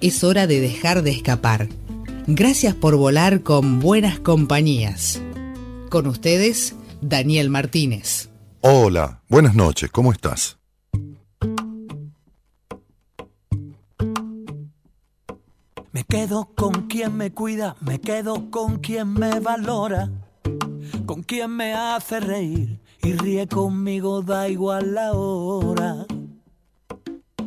es hora de dejar de escapar. Gracias por volar con buenas compañías. Con ustedes, Daniel Martínez. Hola, buenas noches, ¿cómo estás? Me quedo con quien me cuida, me quedo con quien me valora, con quien me hace reír y ríe conmigo, da igual la hora.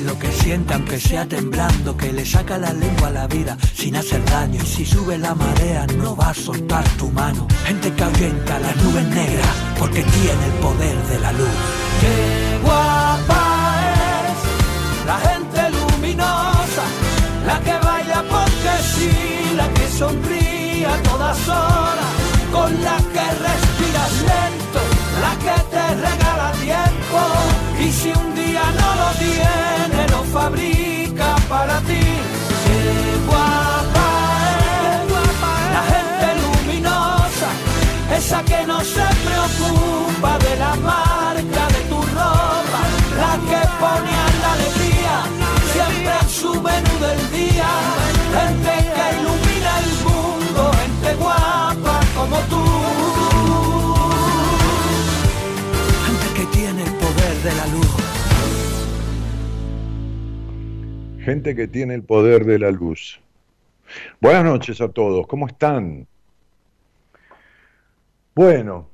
lo que siente aunque sea temblando, que le saca la lengua a la vida sin hacer daño. Y si sube la marea no va a soltar tu mano. Gente que ahuyenta las nubes negras porque tiene el poder de la luz. Qué guapa es la gente luminosa, la que baila porque sí, la que sonríe a todas horas, esa que no se preocupa de la marca de tu ropa, la que pone la alegría siempre en su menú del día. Gente que ilumina el mundo, gente guapa como tú. Gente que tiene el poder de la luz gente que tiene el poder de la luz. Buenas noches a todos, ¿cómo están? Bueno,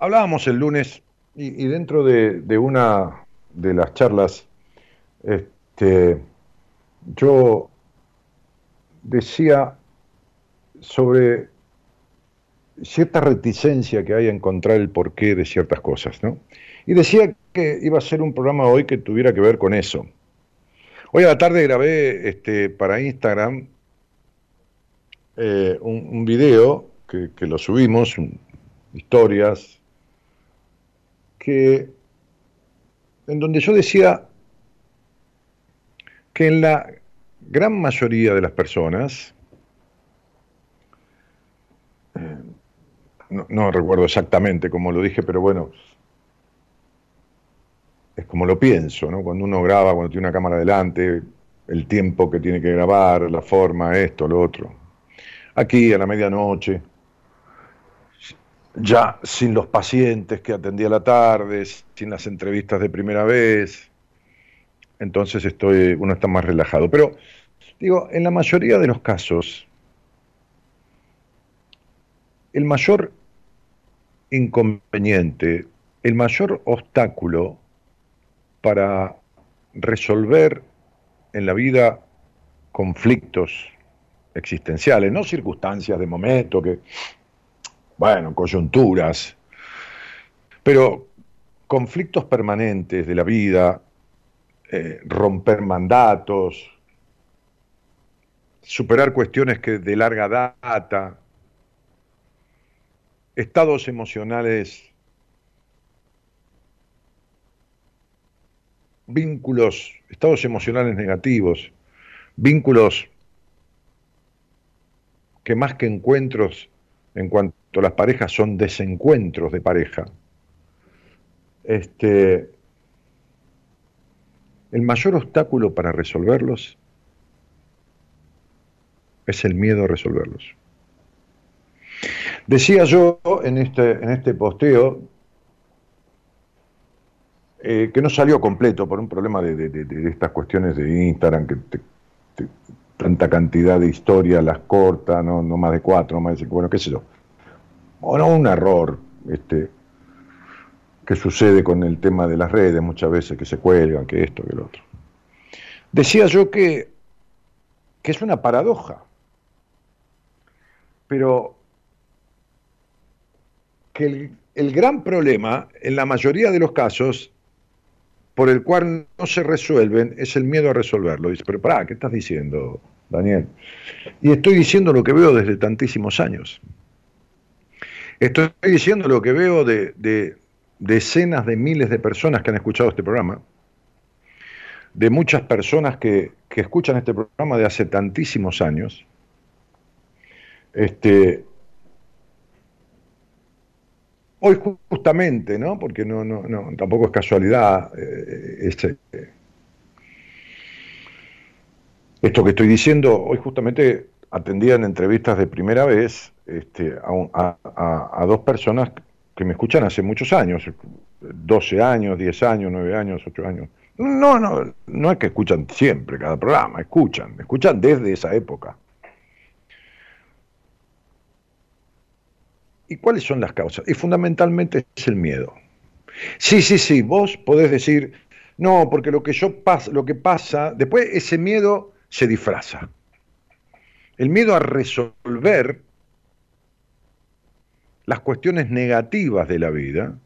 hablábamos el lunes y, dentro de, una de las charlas, este, yo decía sobre cierta reticencia que hay a encontrar el porqué de ciertas cosas, ¿no? Y decía que iba a ser un programa hoy que tuviera que ver con eso, Hoy a la tarde grabé este, para Instagram eh, un, video que, lo subimos, historias, que en donde yo decía que en la gran mayoría de las personas, eh, no, no, recuerdo exactamente cómo lo dije, pero bueno, es como lo pienso, ¿no? Cuando uno graba, cuando tiene una cámara delante, el tiempo que tiene que grabar, la forma, esto, lo otro. Aquí a la medianoche, ya sin los pacientes que atendía a la tarde, sin las entrevistas de primera vez, entonces estoy, uno está más relajado. Pero digo, en la mayoría de los casos, el mayor inconveniente, el mayor obstáculo para resolver en la vida conflictos existenciales, no circunstancias de momento, que, bueno, coyunturas, pero conflictos permanentes de la vida, eh, romper mandatos, superar cuestiones que de larga data, estados emocionales vínculos, estados emocionales negativos, vínculos que más que encuentros en cuanto las parejas son desencuentros de pareja. Este, el mayor obstáculo para resolverlos es el miedo a resolverlos. Decía yo en este, en este posteo eh, que no salió completo por un problema de, estas cuestiones de Instagram, que tanta cantidad de historias las corta, no, no más de cuatro, no más de cinco, bueno, qué sé yo. O un error este, que sucede con el tema de las redes muchas veces, que se cuelgan, que esto, que el otro. Decía yo que, que es una paradoja, pero que el, el gran problema, en la mayoría de los casos, por el cual no se resuelven es el miedo a resolverlo. Dice, pero pará, ¿qué estás diciendo, Daniel? Y estoy diciendo lo que veo desde tantísimos años. Estoy diciendo lo que veo de, decenas de miles de personas que han escuchado este programa, de muchas personas que, que escuchan este programa de hace tantísimos años, este, Hoy justamente, ¿no? Porque no, no, no tampoco es casualidad eh, esto que estoy diciendo, hoy justamente atendía en entrevistas de primera vez este, a, dos personas que me escuchan hace muchos años, 12 años, 10 años, 9 años, 8 años. No, no, no es que escuchan siempre cada programa, escuchan, escuchan desde esa época. ¿Y cuáles son las causas? Y fundamentalmente es el miedo. Sí, sí, sí, vos podés decir, no, porque lo que yo pasa, lo que pasa, después ese miedo se disfraza. El miedo a resolver las cuestiones negativas de la vida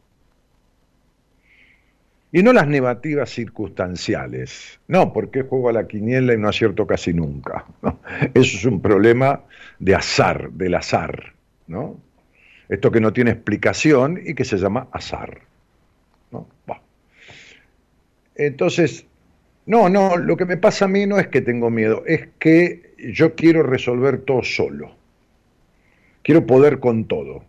y no las negativas circunstanciales. No, porque juego a la quiniela y no acierto casi nunca. Eso es un problema de azar, del azar, ¿no? Esto que no tiene explicación y que se llama azar. Entonces, no, no, lo que me pasa a mí no es que tengo miedo, es que yo quiero resolver todo solo. Quiero poder con todo.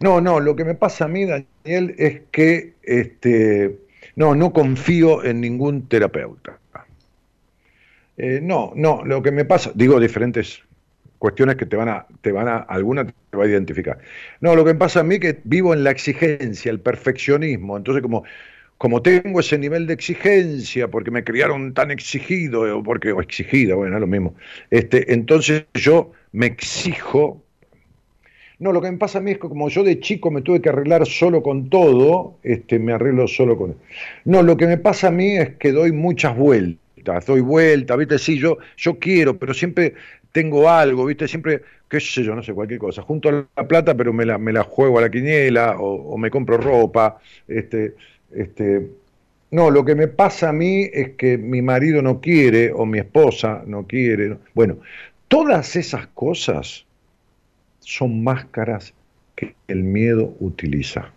No, no, lo que me pasa a mí, Daniel, es que este, no, no confío en ningún terapeuta. Eh, no, no, lo que me pasa, digo diferentes cuestiones que te van a, te van a, alguna te va a identificar. No, lo que me pasa a mí es que vivo en la exigencia, el perfeccionismo. Entonces, como, como tengo ese nivel de exigencia, porque me criaron tan exigido, o porque, o exigida, bueno, es lo mismo. Este, entonces yo me exijo. No, lo que me pasa a mí es que como yo de chico me tuve que arreglar solo con todo, este, me arreglo solo con. No, lo que me pasa a mí es que doy muchas vueltas, doy vueltas, ¿viste? Sí, yo, yo quiero, pero siempre tengo algo, ¿viste? Siempre, qué sé yo, no sé, cualquier cosa. Junto a la plata, pero me la, me la juego a la quiniela o, me compro ropa. Este, este, no, lo que me pasa a mí es que mi marido no quiere o mi esposa no quiere. Bueno, todas esas cosas son máscaras que el miedo utiliza.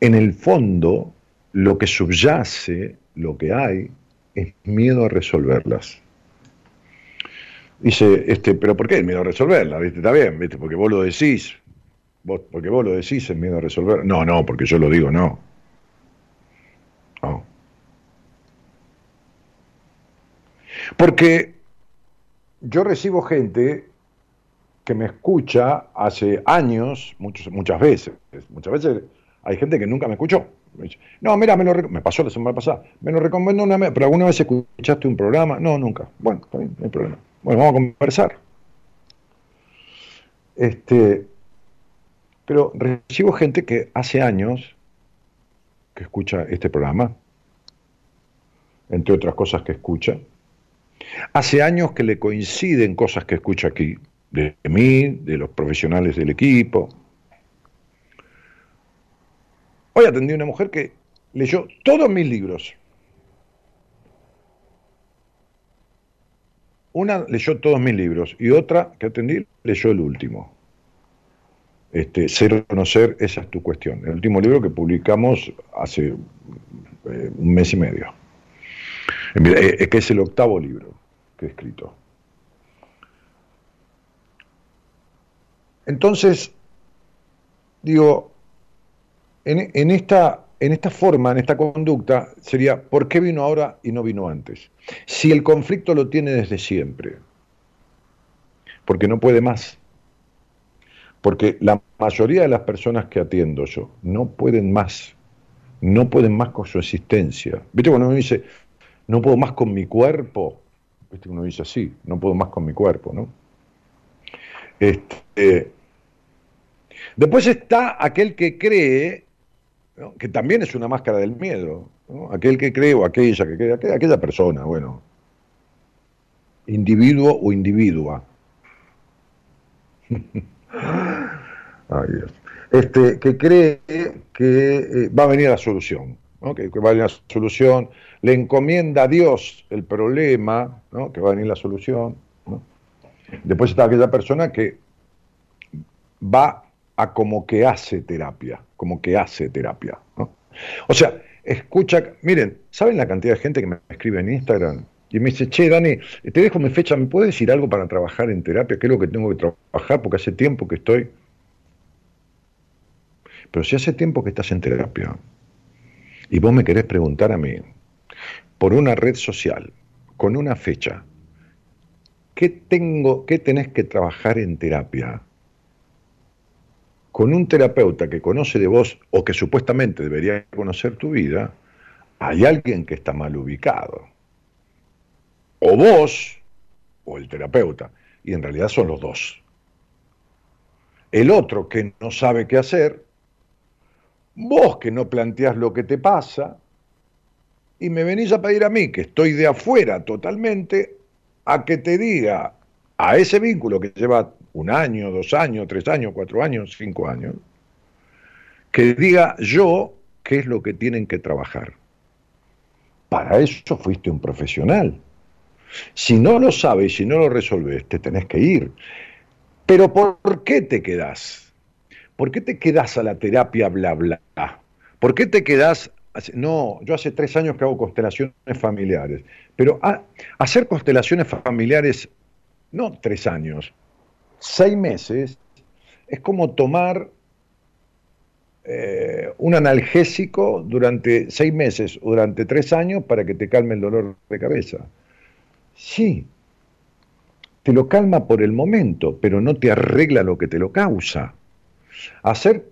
En el fondo, lo que subyace, lo que hay, es miedo a resolverlas. Dice, este, pero ¿por qué el miedo a resolverlas? Está bien, ¿viste? Porque vos lo decís. Vos, porque vos lo decís, el miedo a resolver. No, no, porque yo lo digo, no. No. Porque yo recibo gente que me escucha hace años, muchos, muchas veces. Muchas veces hay gente que nunca me escuchó. no, mira, me, me pasó la semana pasada. Me lo recomiendo una vez, pero alguna vez escuchaste un programa. No, nunca. Bueno, está bien, no hay problema. Bueno, vamos a conversar. Este, pero recibo gente que hace años que escucha este programa, entre otras cosas que escucha. Hace años que le coinciden cosas que escucha aquí, de mí, de los profesionales del equipo. Hoy atendí a una mujer que leyó todos mis libros. Una leyó todos mis libros y otra que atendí leyó el último. Este, ser o no ser, esa es tu cuestión. El último libro que publicamos hace eh, un mes y medio. Eh, es que es el octavo libro que he escrito. Entonces, digo, en, esta, en esta forma, en esta conducta, sería, ¿por qué vino ahora y no vino antes? Si el conflicto lo tiene desde siempre, porque no puede más. Porque la mayoría de las personas que atiendo yo no pueden más, no pueden más con su existencia. ¿Viste cuando uno dice, no puedo más con mi cuerpo? ¿Viste uno dice así, no puedo más con mi cuerpo, ¿no? Este, después está aquel que cree, que también es una máscara del miedo, aquel que cree o aquella que cree, aquella persona, bueno, individuo o individua. Ay, Dios. Este, que cree que eh, va a venir la solución, que, va a venir la solución, le encomienda a Dios el problema, que va a venir la solución. Después está aquella persona que va a como que hace terapia, como que hace terapia. O sea, escucha, miren, ¿saben la cantidad de gente que me escribe en Instagram? Y me dice, che, Dani, te dejo mi fecha, ¿me puedes decir algo para trabajar en terapia? ¿Qué es lo que tengo que trabajar? Porque hace tiempo que estoy... Pero si hace tiempo que estás en terapia y vos me querés preguntar a mí por una red social, con una fecha, ¿qué tengo, qué tenés que trabajar en terapia? Con un terapeuta que conoce de vos o que supuestamente debería conocer tu vida, hay alguien que está mal ubicado o vos o el terapeuta, y en realidad son los dos. El otro que no sabe qué hacer, vos que no planteás lo que te pasa, y me venís a pedir a mí, que estoy de afuera totalmente, a que te diga a ese vínculo que lleva un año, dos años, tres años, cuatro años, cinco años, que diga yo qué es lo que tienen que trabajar. Para eso fuiste un profesional. Si no lo sabes, si no lo resolves, te tenés que ir. Pero ¿por qué te quedás? ¿Por qué te quedás a la terapia bla bla? ¿Por qué te quedás? No, yo hace tres años que hago constelaciones familiares, pero hacer constelaciones familiares, no tres años, seis meses, es como tomar eh, un analgésico durante seis meses o durante tres años para que te calme el dolor de cabeza. Sí, te lo calma por el momento, pero no te arregla lo que te lo causa. Hacer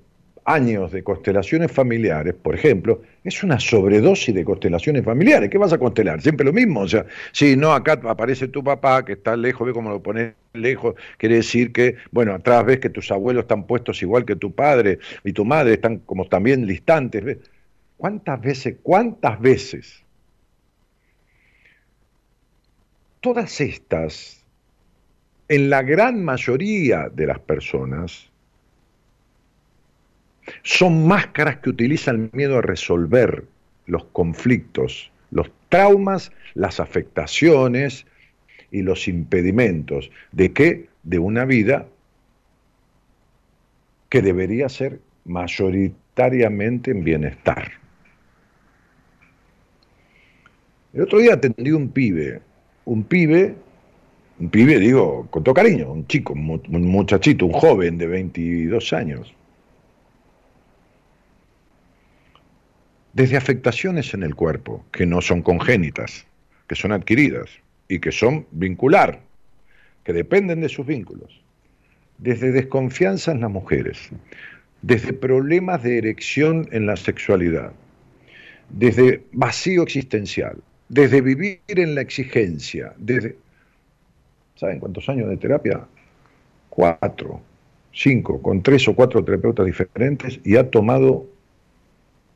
años de constelaciones familiares, por ejemplo, es una sobredosis de constelaciones familiares. ¿Qué vas a constelar? Siempre lo mismo. O sea, si no, acá aparece tu papá que está lejos, ve cómo lo pones lejos, quiere decir que, bueno, atrás ves que tus abuelos están puestos igual que tu padre y tu madre están como también distantes. ¿Cuántas veces, cuántas veces todas estas, en la gran mayoría de las personas, son máscaras que utilizan el miedo a resolver, los conflictos, los traumas, las afectaciones y los impedimentos de qué? De una vida que debería ser mayoritariamente en bienestar. El otro día atendí un pibe, un pibe, un pibe digo con todo cariño, un chico, un muchachito, un joven de 22 años, desde afectaciones en el cuerpo, que no son congénitas, que son adquiridas y que son vincular, que dependen de sus vínculos, desde desconfianza en las mujeres, desde problemas de erección en la sexualidad, desde vacío existencial, desde vivir en la exigencia, desde... ¿Saben cuántos años de terapia? Cuatro, cinco, con tres o cuatro terapeutas diferentes y ha tomado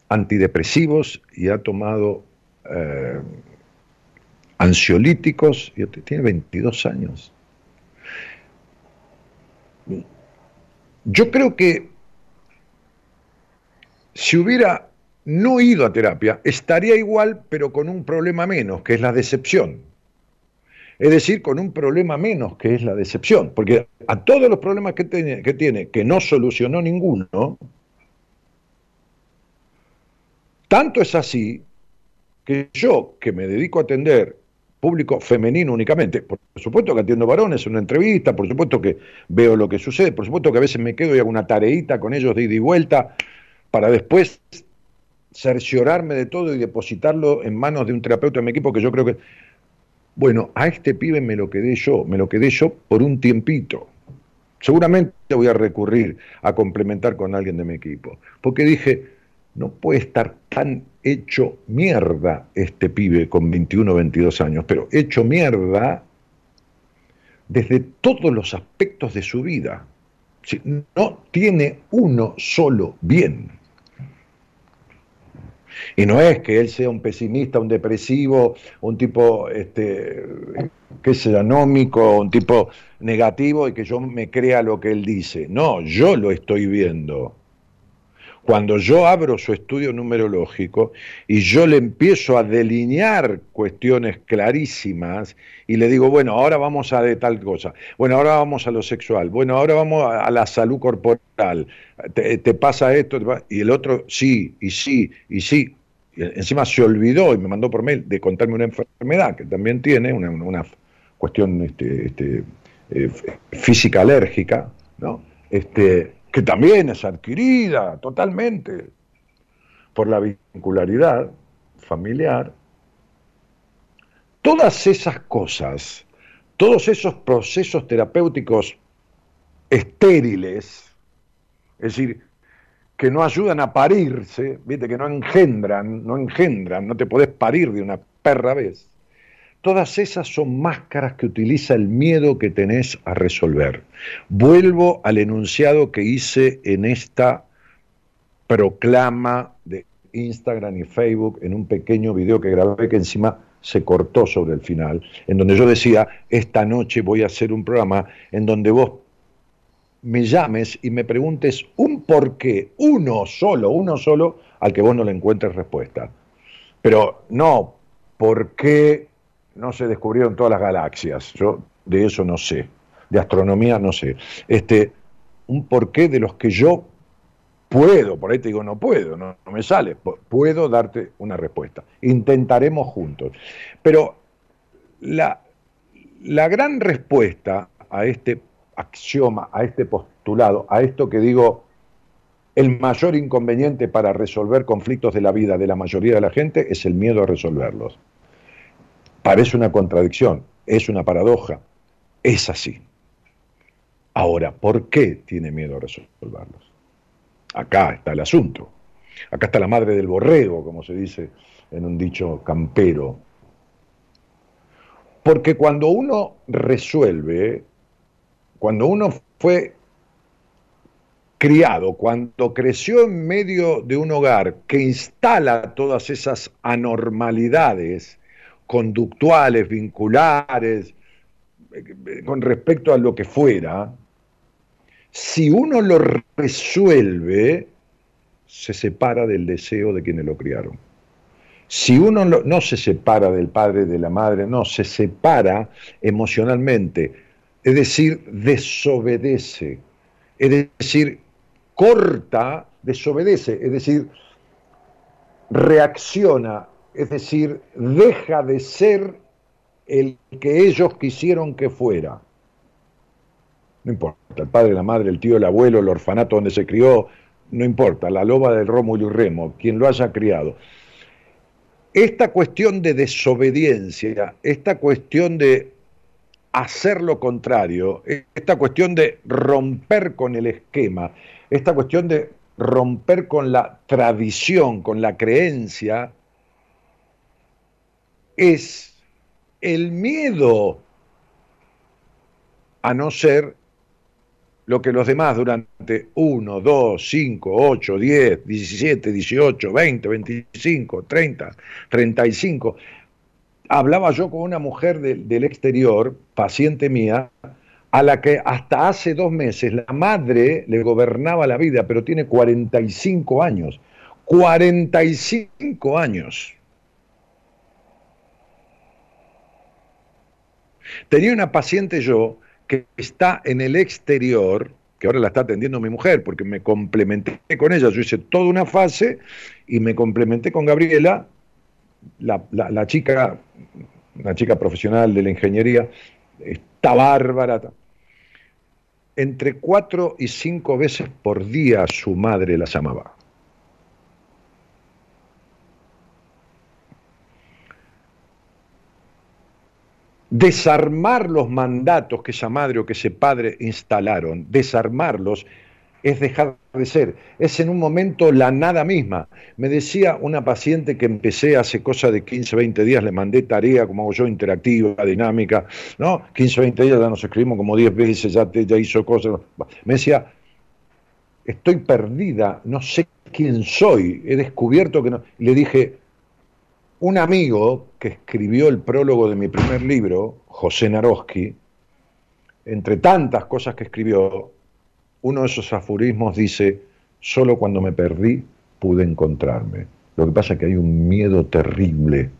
antidepresivos y ha tomado eh, ansiolíticos, tiene 22 años. Yo creo que si hubiera no ido a terapia, estaría igual, pero con un problema menos, que es la decepción. Es decir, con un problema menos, que es la decepción. Porque a todos los problemas que tiene, que, tiene, que no solucionó ninguno, tanto es así que yo, que me dedico a atender público femenino únicamente, por supuesto que atiendo varones en una entrevista, por supuesto que veo lo que sucede, por supuesto que a veces me quedo y hago una tareita con ellos de ida y vuelta para después cerciorarme de todo y depositarlo en manos de un terapeuta de mi equipo que yo creo que... Bueno, a este pibe me lo quedé yo, me lo quedé yo por un tiempito. Seguramente voy a recurrir a complementar con alguien de mi equipo, porque dije, no puede estar tan hecho mierda este pibe con 21 o 22 años, pero hecho mierda desde todos los aspectos de su vida. No tiene uno solo bien. Y no es que él sea un pesimista, un depresivo, un tipo, este, qué sé anómico, un tipo negativo y que yo me crea lo que él dice. No, yo lo estoy viendo cuando yo abro su estudio numerológico y yo le empiezo a delinear cuestiones clarísimas y le digo, bueno, ahora vamos a de tal cosa, bueno, ahora vamos a lo sexual, bueno, ahora vamos a, la salud corporal, te, pasa esto, y el otro sí, y sí, y sí. Encima se olvidó y me mandó por mail de contarme una enfermedad que también tiene, una, cuestión este, este, eh, física alérgica, ¿no? Este, que también es adquirida totalmente por la vincularidad familiar, todas esas cosas, todos esos procesos terapéuticos estériles, es decir, que no ayudan a parirse, ¿viste? que no engendran, no engendran, no te podés parir de una perra vez, Todas esas son máscaras que utiliza el miedo que tenés a resolver. Vuelvo al enunciado que hice en esta proclama de Instagram y Facebook en un pequeño video que grabé que encima se cortó sobre el final, en donde yo decía, esta noche voy a hacer un programa en donde vos me llames y me preguntes un por qué, uno solo, uno solo, al que vos no le encuentres respuesta. Pero no, ¿por qué no se descubrieron todas las galaxias, yo de eso no sé, de astronomía no sé. Este, un porqué de los que yo puedo, por ahí te digo no puedo, no, me sale, puedo darte una respuesta. Intentaremos juntos. Pero la, la gran respuesta a este axioma, a este postulado, a esto que digo, el mayor inconveniente para resolver conflictos de la vida de la mayoría de la gente es el miedo a resolverlos. Parece una contradicción, es una paradoja, es así. Ahora, ¿por qué tiene miedo a resolverlos? Acá está el asunto. Acá está la madre del borrego, como se dice en un dicho campero. Porque cuando uno resuelve, cuando uno fue criado, cuando creció en medio de un hogar que instala todas esas anormalidades conductuales, vinculares, con respecto a lo que fuera, si uno lo resuelve, se separa del deseo de quienes lo criaron. Si uno no se separa del padre, de la madre, no, se separa emocionalmente, es decir, desobedece, es decir, corta, desobedece, es decir, reacciona, es decir, deja de ser el que ellos quisieron que fuera. No importa, el padre, la madre, el tío, el abuelo, el orfanato donde se crió, no importa, la loba del Rómulo y Remo, quien lo haya criado. Esta cuestión de desobediencia, esta cuestión de hacer lo contrario, esta cuestión de romper con el esquema, esta cuestión de romper con la tradición, con la creencia, es el miedo a no ser lo que los demás durante 1, 2, 5, 8, 10, 17, 18, 20, 25, 30, 35. Hablaba yo con una mujer del exterior, paciente mía, a la que hasta hace dos meses la madre le gobernaba la vida, pero tiene 45 años. 45 años. Tenía una paciente yo que está en el exterior, que ahora la está atendiendo mi mujer, porque me complementé con ella, yo hice toda una fase y me complementé con Gabriela, la, la chica, una chica profesional de la ingeniería, está bárbara. Entre cuatro y cinco veces por día su madre la llamaba. Desarmar los mandatos que esa madre o que ese padre instalaron, desarmarlos, es dejar de ser. Es en un momento la nada misma. Me decía una paciente que empecé hace cosa de 15, 20 días, le mandé tarea, como hago yo, interactiva, dinámica, ¿no? 15, 20 días ya nos escribimos como 10 veces, ya, te, ya hizo cosas. Me decía, estoy perdida, no sé quién soy, he descubierto que no. le dije, un amigo que escribió el prólogo de mi primer libro, José Naroski, entre tantas cosas que escribió, uno de esos aforismos dice, solo cuando me perdí pude encontrarme. Lo que pasa es que hay un miedo terrible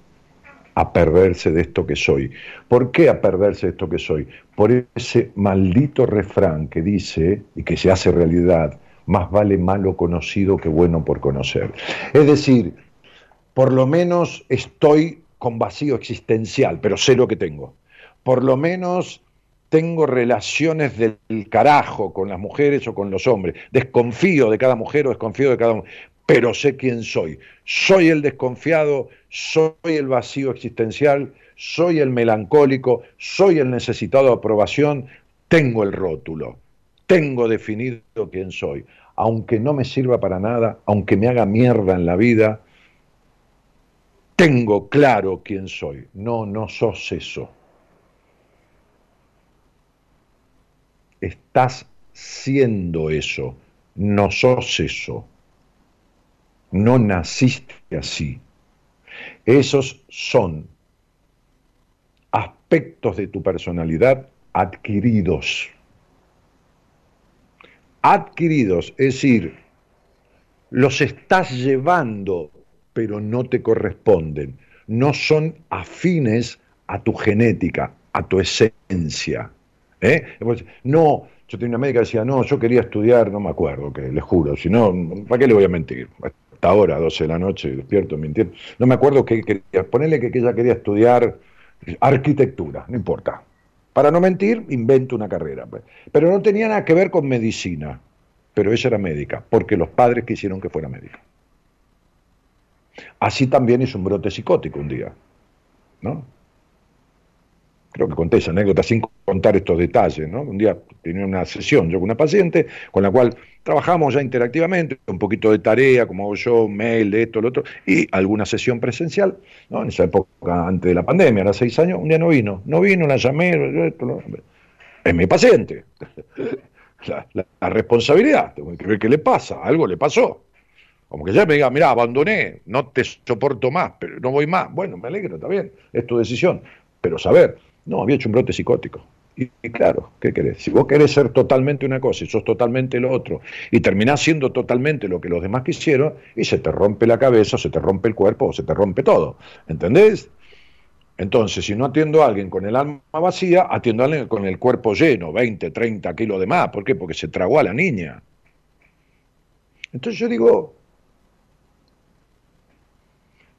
a perderse de esto que soy. ¿Por qué a perderse de esto que soy? Por ese maldito refrán que dice, y que se hace realidad, más vale malo conocido que bueno por conocer. Es decir, por lo menos estoy con vacío existencial, pero sé lo que tengo. Por lo menos tengo relaciones del carajo con las mujeres o con los hombres. Desconfío de cada mujer o desconfío de cada hombre, pero sé quién soy. Soy el desconfiado, soy el vacío existencial, soy el melancólico, soy el necesitado de aprobación, tengo el rótulo, tengo definido quién soy. Aunque no me sirva para nada, aunque me haga mierda en la vida, tengo claro quién soy. No, no sos eso. Estás siendo eso, no sos eso. No naciste así. Esos son aspectos de tu personalidad adquiridos. Adquiridos, es decir, los estás llevando pero no te corresponden, no son afines a tu genética, a tu esencia. ¿eh? No, yo tenía una médica que decía, no, yo quería estudiar, no me acuerdo, que le juro, si no, ¿para qué le voy a mentir? Hasta ahora, 12 de la noche, despierto mintiendo. No me acuerdo que quería, ponerle que ella quería estudiar arquitectura, no importa. Para no mentir, invento una carrera. Pues. Pero no tenía nada que ver con medicina, pero ella era médica, porque los padres quisieron que fuera médica. Así también hizo un brote psicótico un día, ¿no? Creo que conté esa anécdota sin contar estos detalles, ¿no? Un día tenía una sesión yo con una paciente con la cual trabajamos ya interactivamente, un poquito de tarea, como hago yo, mail, de esto, lo otro, y alguna sesión presencial, ¿no? En esa época antes de la pandemia, era seis años, un día no vino, no vino, la llamé, esto, es mi paciente. La responsabilidad, tengo que ver qué le pasa, algo le pasó. Como que ya me diga, mira, abandoné, no te soporto más, pero no voy más. Bueno, me alegro, está bien, es tu decisión. Pero saber, no, había hecho un brote psicótico. Y, claro, ¿qué querés? Si vos querés ser totalmente una cosa y sos totalmente lo otro, y terminás siendo totalmente lo que los demás quisieron, y se te rompe la cabeza, o se te rompe el cuerpo, o se te rompe todo. ¿Entendés? Entonces, si no atiendo a alguien con el alma vacía, atiendo a alguien con el cuerpo lleno, 20, 30 kilos de más. ¿Por qué? Porque se tragó a la niña. Entonces yo digo,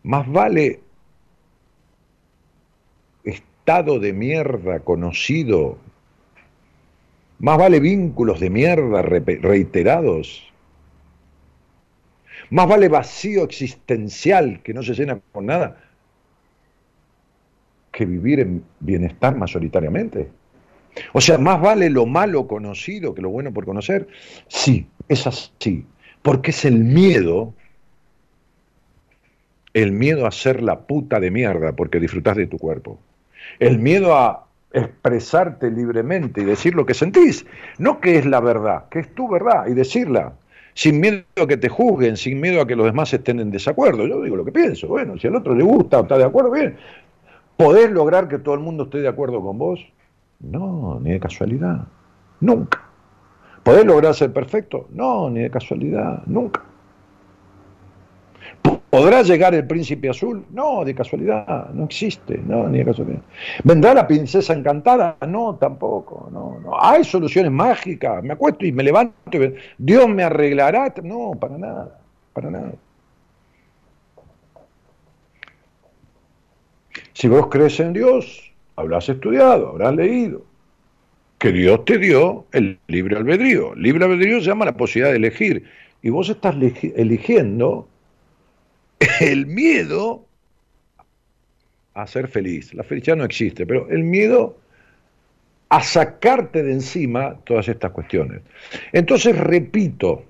más vale estado de mierda conocido, más vale vínculos de mierda reiterados, más vale vacío existencial que no se llena con nada, que vivir en bienestar mayoritariamente. O sea, más vale lo malo conocido que lo bueno por conocer. Sí, es así, porque es el miedo, el miedo a ser la puta de mierda porque disfrutas de tu cuerpo el miedo a expresarte libremente y decir lo que sentís, no que es la verdad, que es tu verdad y decirla, sin miedo a que te juzguen, sin miedo a que los demás estén en desacuerdo. Yo digo lo que pienso, bueno, si al otro le gusta o está de acuerdo, bien. ¿Podés lograr que todo el mundo esté de acuerdo con vos? No, ni de casualidad, nunca. ¿Podés lograr ser perfecto? No, ni de casualidad, nunca. ¿Podrá llegar el príncipe azul? No, de casualidad, no existe, no, ni de casualidad. ¿Vendrá la princesa encantada? No, tampoco, no, no. ¿Hay soluciones mágicas? Me acuesto y me levanto y Dios me arreglará. No, para nada, para nada. Si vos crees en Dios, habrás estudiado, habrás leído, que Dios te dio el libre albedrío. Libre albedrío se llama la posibilidad de elegir. Y vos estás eligiendo el miedo a ser feliz. La felicidad no existe, pero el miedo a sacarte de encima todas estas cuestiones. Entonces, repito,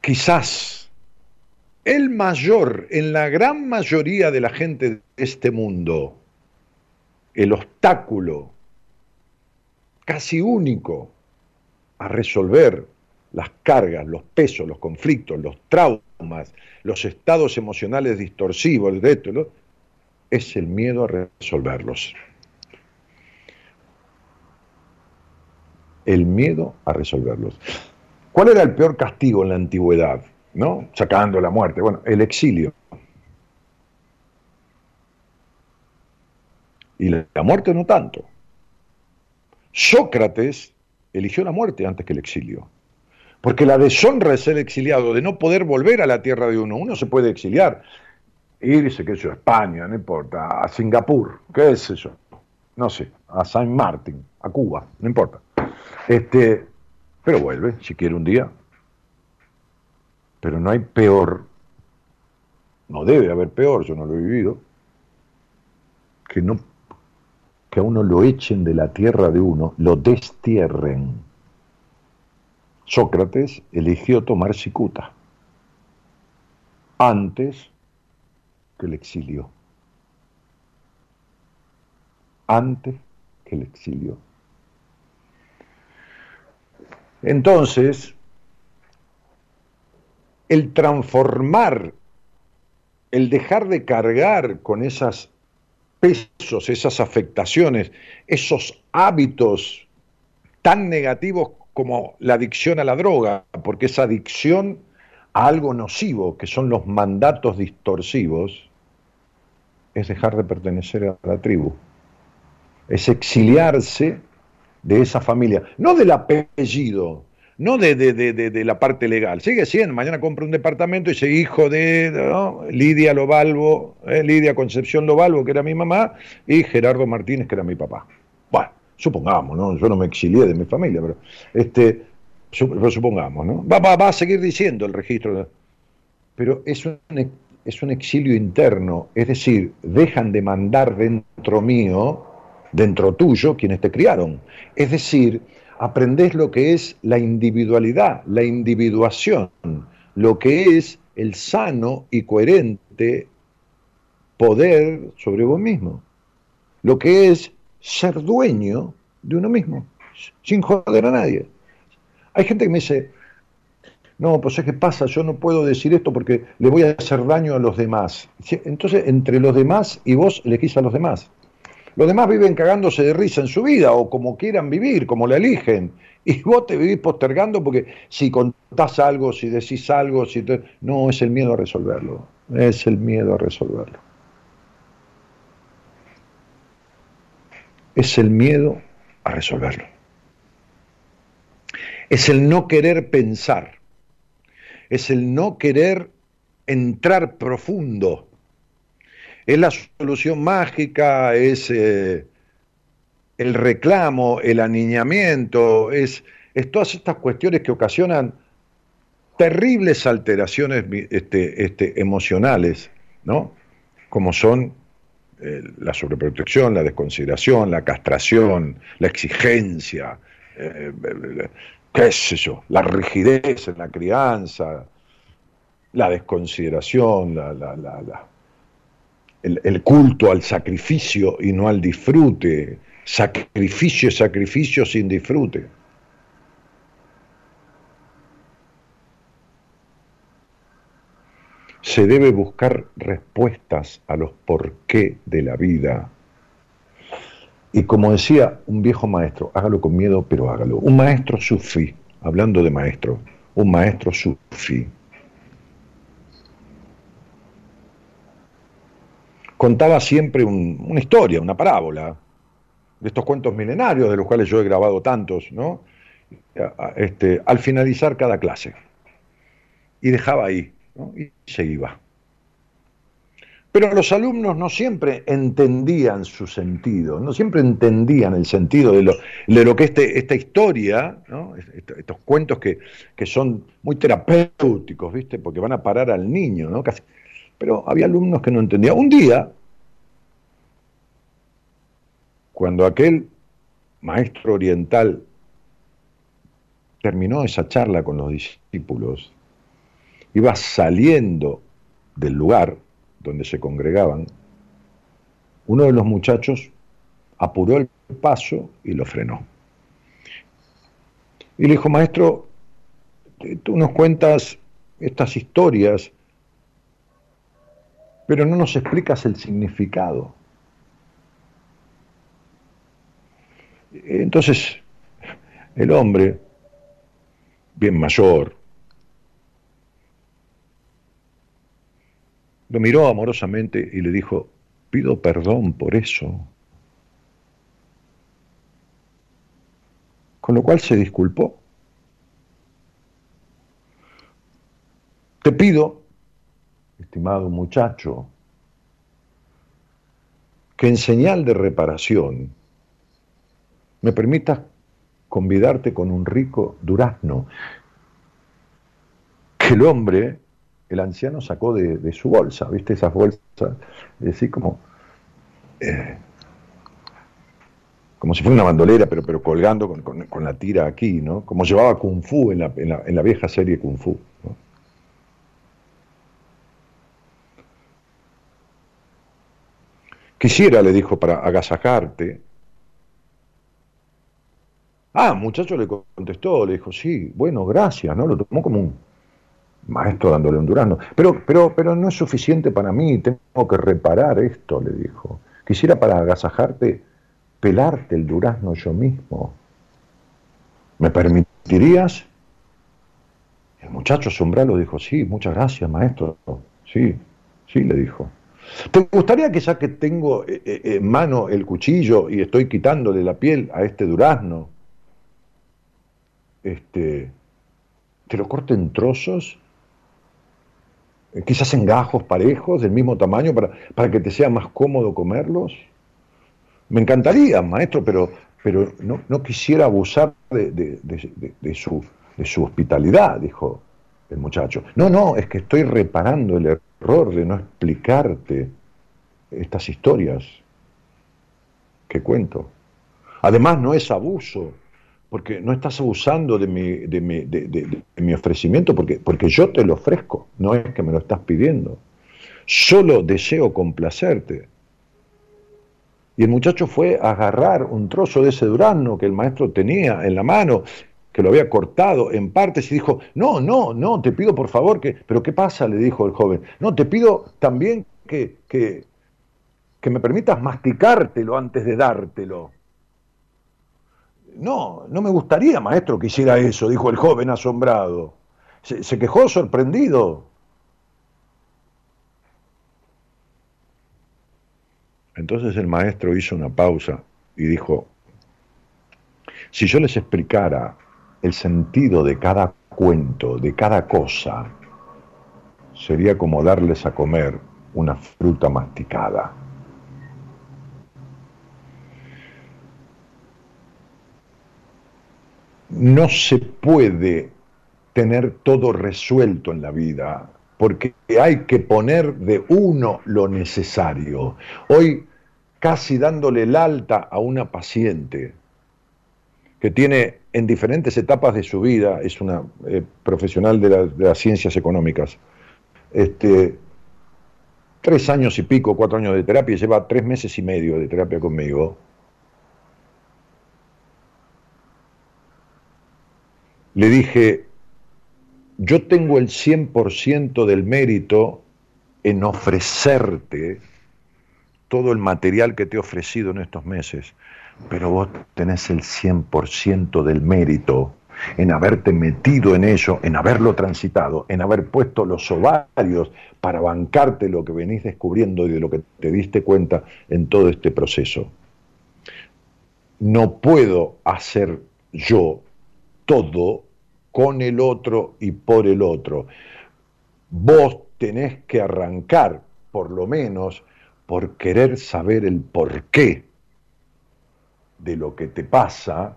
quizás el mayor, en la gran mayoría de la gente de este mundo, el obstáculo casi único a resolver las cargas, los pesos, los conflictos, los traumas, los estados emocionales distorsivos, de esto, es el miedo a resolverlos. El miedo a resolverlos. ¿Cuál era el peor castigo en la antigüedad? ¿No? Sacando la muerte. Bueno, el exilio. Y la muerte no tanto. Sócrates eligió la muerte antes que el exilio. Porque la deshonra de ser exiliado, de no poder volver a la tierra de uno, uno se puede exiliar, irse, qué sé yo, a España, no importa, a Singapur, qué es eso, no sé, a Saint Martin, a Cuba, no importa. Este, pero vuelve, si quiere un día. Pero no hay peor, no debe haber peor, yo no lo he vivido, que no que a uno lo echen de la tierra de uno, lo destierren Sócrates eligió tomar cicuta antes que el exilio. Antes que el exilio. Entonces, el transformar, el dejar de cargar con esos pesos, esas afectaciones, esos hábitos tan negativos como la adicción a la droga, porque esa adicción a algo nocivo, que son los mandatos distorsivos, es dejar de pertenecer a la tribu, es exiliarse de esa familia, no del apellido, no de, la parte legal, sigue siendo, mañana compra un departamento y dice hijo de Lidia Lobalvo, eh, Lidia Concepción Lobalvo, que era mi mamá, y Gerardo Martínez, que era mi papá. Bueno, supongamos, ¿no? Yo no me exilié de mi familia, pero este, supongamos, ¿no? Va, a seguir diciendo el registro, pero es un, es un exilio interno, es decir, dejan de mandar dentro mío, dentro tuyo, quienes te criaron. Es decir, aprendés lo que es la individualidad, la individuación, lo que es el sano y coherente poder sobre vos mismo, lo que es ser dueño de uno mismo, sin joder a nadie. Hay gente que me dice, no, pues es que pasa, yo no puedo decir esto porque le voy a hacer daño a los demás. Entonces, entre los demás y vos elegís a los demás. Los demás viven cagándose de risa en su vida o como quieran vivir, como la eligen. Y vos te vivís postergando porque si contás algo, si decís algo, si no, es el miedo a resolverlo. Es el miedo a resolverlo. Es el miedo a resolverlo. Es el no querer pensar. Es el no querer entrar profundo. Es la solución mágica, es eh, el reclamo, el aniñamiento, es, es, todas estas cuestiones que ocasionan terribles alteraciones este, este, emocionales, ¿no? Como son eh, la sobreprotección, la desconsideración, la castración, la exigencia, eh, qué la rigidez en la crianza, la desconsideración, el, culto al sacrificio y no al disfrute, sacrificio, sacrificio sin disfrute. Se debe buscar respuestas a los por qué de la vida. Y como decía un viejo maestro, hágalo con miedo, pero hágalo. Un maestro sufí, hablando de maestro, un maestro sufí contaba siempre una historia, una parábola, de estos cuentos milenarios, de los cuales yo he grabado tantos, ¿no? Este, al finalizar cada clase. Y dejaba ahí, y se iba. Pero los alumnos no siempre entendían su sentido, no siempre entendían el sentido de lo, de lo que este, esta historia, estos cuentos que, que, son muy terapéuticos, ¿viste? porque van a parar al niño, ¿no? Casi, pero había alumnos que no entendían. Un día, cuando aquel maestro oriental terminó esa charla con los discípulos, iba saliendo del lugar donde se congregaban, uno de los muchachos apuró el paso y lo frenó. Y le dijo, maestro, tú nos cuentas estas historias pero no nos explicas el significado. Entonces, el hombre, bien mayor, lo miró amorosamente y le dijo, pido perdón por eso. Con lo cual se disculpó. Te pido estimado muchacho, que en señal de reparación me permitas convidarte con un rico durazno que el hombre, el anciano, sacó de, su bolsa, ¿viste? Esas bolsas, así como, eh, como si fuera una bandolera, pero, pero colgando con, la tira aquí, ¿no? Como llevaba Kung Fu en la, en la vieja serie Kung Fu. Quisiera, le dijo, para agasajarte. Ah, muchacho le contestó, le dijo, sí, bueno, gracias, ¿no? Lo tomó como un maestro dándole un durazno. Pero, pero, pero no es suficiente para mí, tengo que reparar esto, le dijo. Quisiera para agasajarte, pelarte el durazno yo mismo. ¿Me permitirías? El muchacho asombrado dijo, sí, muchas gracias, maestro. Sí, sí, le dijo. ¿Te gustaría que ya que tengo eh, eh, en mano el cuchillo y estoy quitándole la piel a este durazno, este, te lo corte en trozos, eh, quizás en gajos parejos del mismo tamaño para, para que te sea más cómodo comerlos? Me encantaría, maestro, pero, pero no, quisiera abusar de, su, de su hospitalidad, dijo el muchacho. No, no, es que estoy reparando el error de no explicarte estas historias que cuento. Además, no es abuso, porque no estás abusando de mi, de mi, de, mi ofrecimiento, porque, porque yo te lo ofrezco, no es que me lo estás pidiendo. Solo deseo complacerte. Y el muchacho fue a agarrar un trozo de ese durazno que el maestro tenía en la mano que lo había cortado en partes y dijo, no, no, no, te pido por favor que, pero ¿qué pasa? le dijo el joven, no, te pido también que, que, que me permitas masticártelo antes de dártelo. No, no me gustaría, maestro, que hiciera eso, dijo el joven asombrado. Se, quejó sorprendido. Entonces el maestro hizo una pausa y dijo, si yo les explicara el sentido de cada cuento, de cada cosa, sería como darles a comer una fruta masticada. No se puede tener todo resuelto en la vida, porque hay que poner de uno lo necesario. Hoy, casi dándole el alta a una paciente que tiene en diferentes etapas de su vida, es una eh, profesional de, las ciencias económicas, este, tres años y pico, cuatro años de terapia, lleva tres meses y medio de terapia conmigo. Le dije, yo tengo el 100% del mérito en ofrecerte todo el material que te he ofrecido en estos meses, pero vos tenés el 100% del mérito en haberte metido en ello, en haberlo transitado, en haber puesto los ovarios para bancarte lo que venís descubriendo y de lo que te diste cuenta en todo este proceso. No puedo hacer yo todo con el otro y por el otro. Vos tenés que arrancar, por lo menos, por querer saber el porqué de lo que te pasa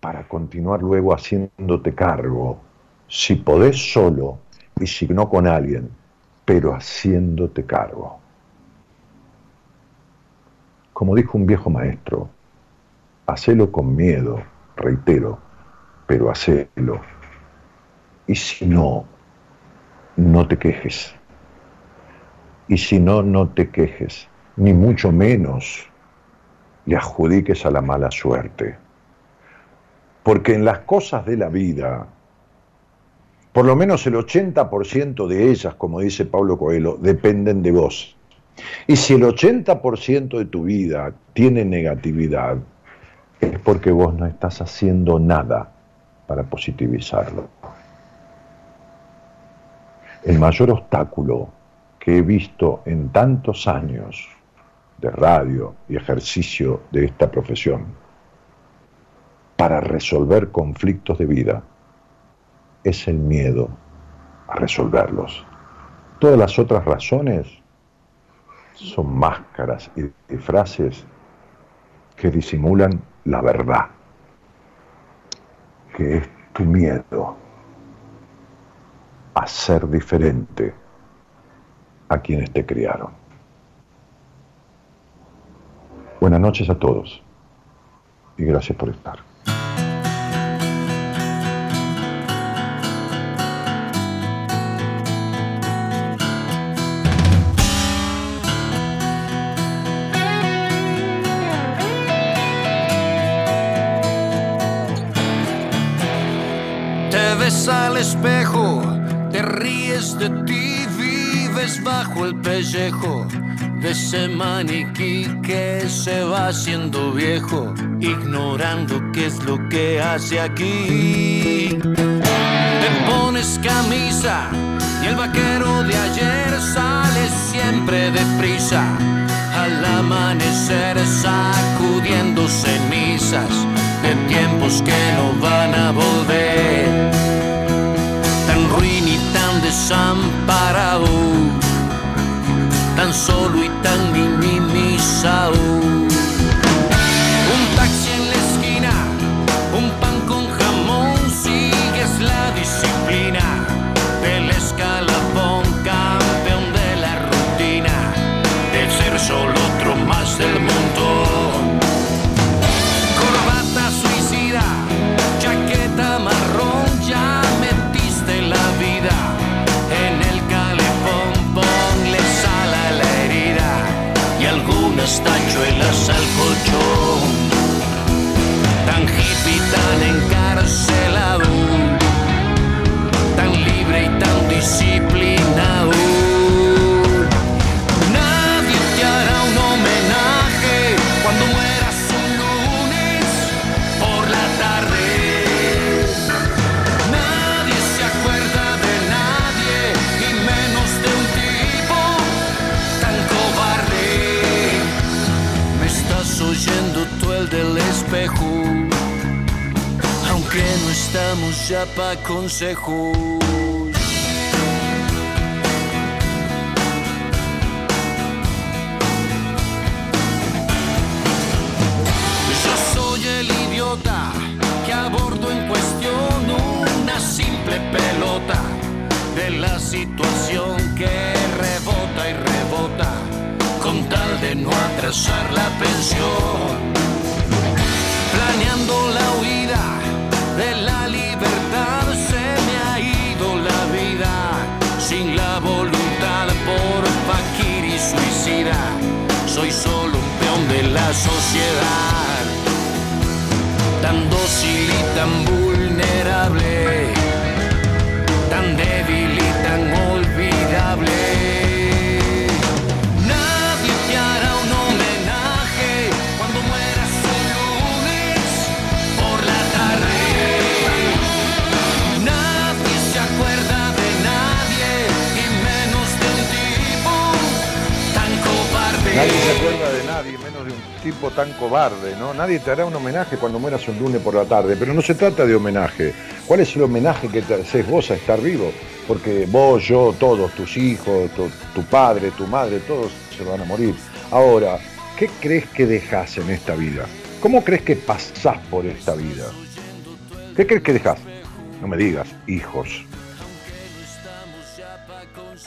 para continuar luego haciéndote cargo, si podés solo y si no con alguien, pero haciéndote cargo. Como dijo un viejo maestro, hacelo con miedo, reitero, pero hacelo. Y si no, no te quejes. Y si no, no te quejes, ni mucho menos le adjudiques a la mala suerte. Porque en las cosas de la vida, por lo menos el 80% de ellas, como dice Pablo Coelho, dependen de vos. Y si el 80% de tu vida tiene negatividad, es porque vos no estás haciendo nada para positivizarlo. El mayor obstáculo que he visto en tantos años de radio y ejercicio de esta profesión para resolver conflictos de vida es el miedo a resolverlos. Todas las otras razones son máscaras y frases que disimulan la verdad que es tu miedo a ser diferente a quienes te criaron. Buenas noches a todos y gracias por estar. Espejo, te ríes de ti, vives bajo el pellejo de ese maniquí que se va haciendo viejo, ignorando qué es lo que hace aquí. Te pones camisa y el vaquero de ayer sale siempre deprisa. Al amanecer sacudiendo cenizas de tiempos que no van a volver desamparado, tan solo y tan minimizado. Pa' mueras un lunes por la tarde, pero no se trata de homenaje. ¿Cuál es el homenaje que te haces vos a estar vivo? Porque vos, yo, todos, tus hijos, tu, padre, tu madre, todos se van a morir. Ahora, ¿qué crees que dejas en esta vida? ¿Cómo crees que pasás por esta vida? ¿Qué crees que dejas? No me digas, hijos.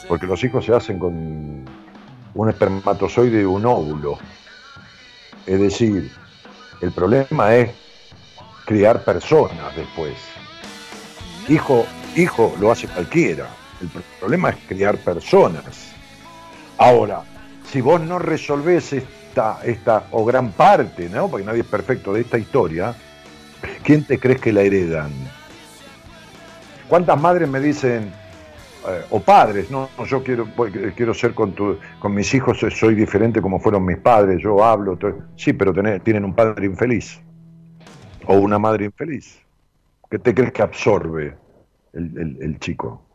Porque los hijos se hacen con un espermatozoide y un óvulo. Es decir, el problema es criar personas después. Hijo, hijo lo hace cualquiera. El problema es criar personas. Ahora, si vos no resolvés esta, esta, o gran parte, ¿no? Porque nadie es perfecto de esta historia, ¿quién te crees que la heredan? ¿Cuántas madres me dicen, eh, o padres, no, yo quiero, quiero ser con, tu, con mis hijos, soy- diferente como fueron mis padres, yo hablo, sí, pero tienen un padre infeliz o una madre infeliz. ¿Qué te crees que absorbe el, el- el chico?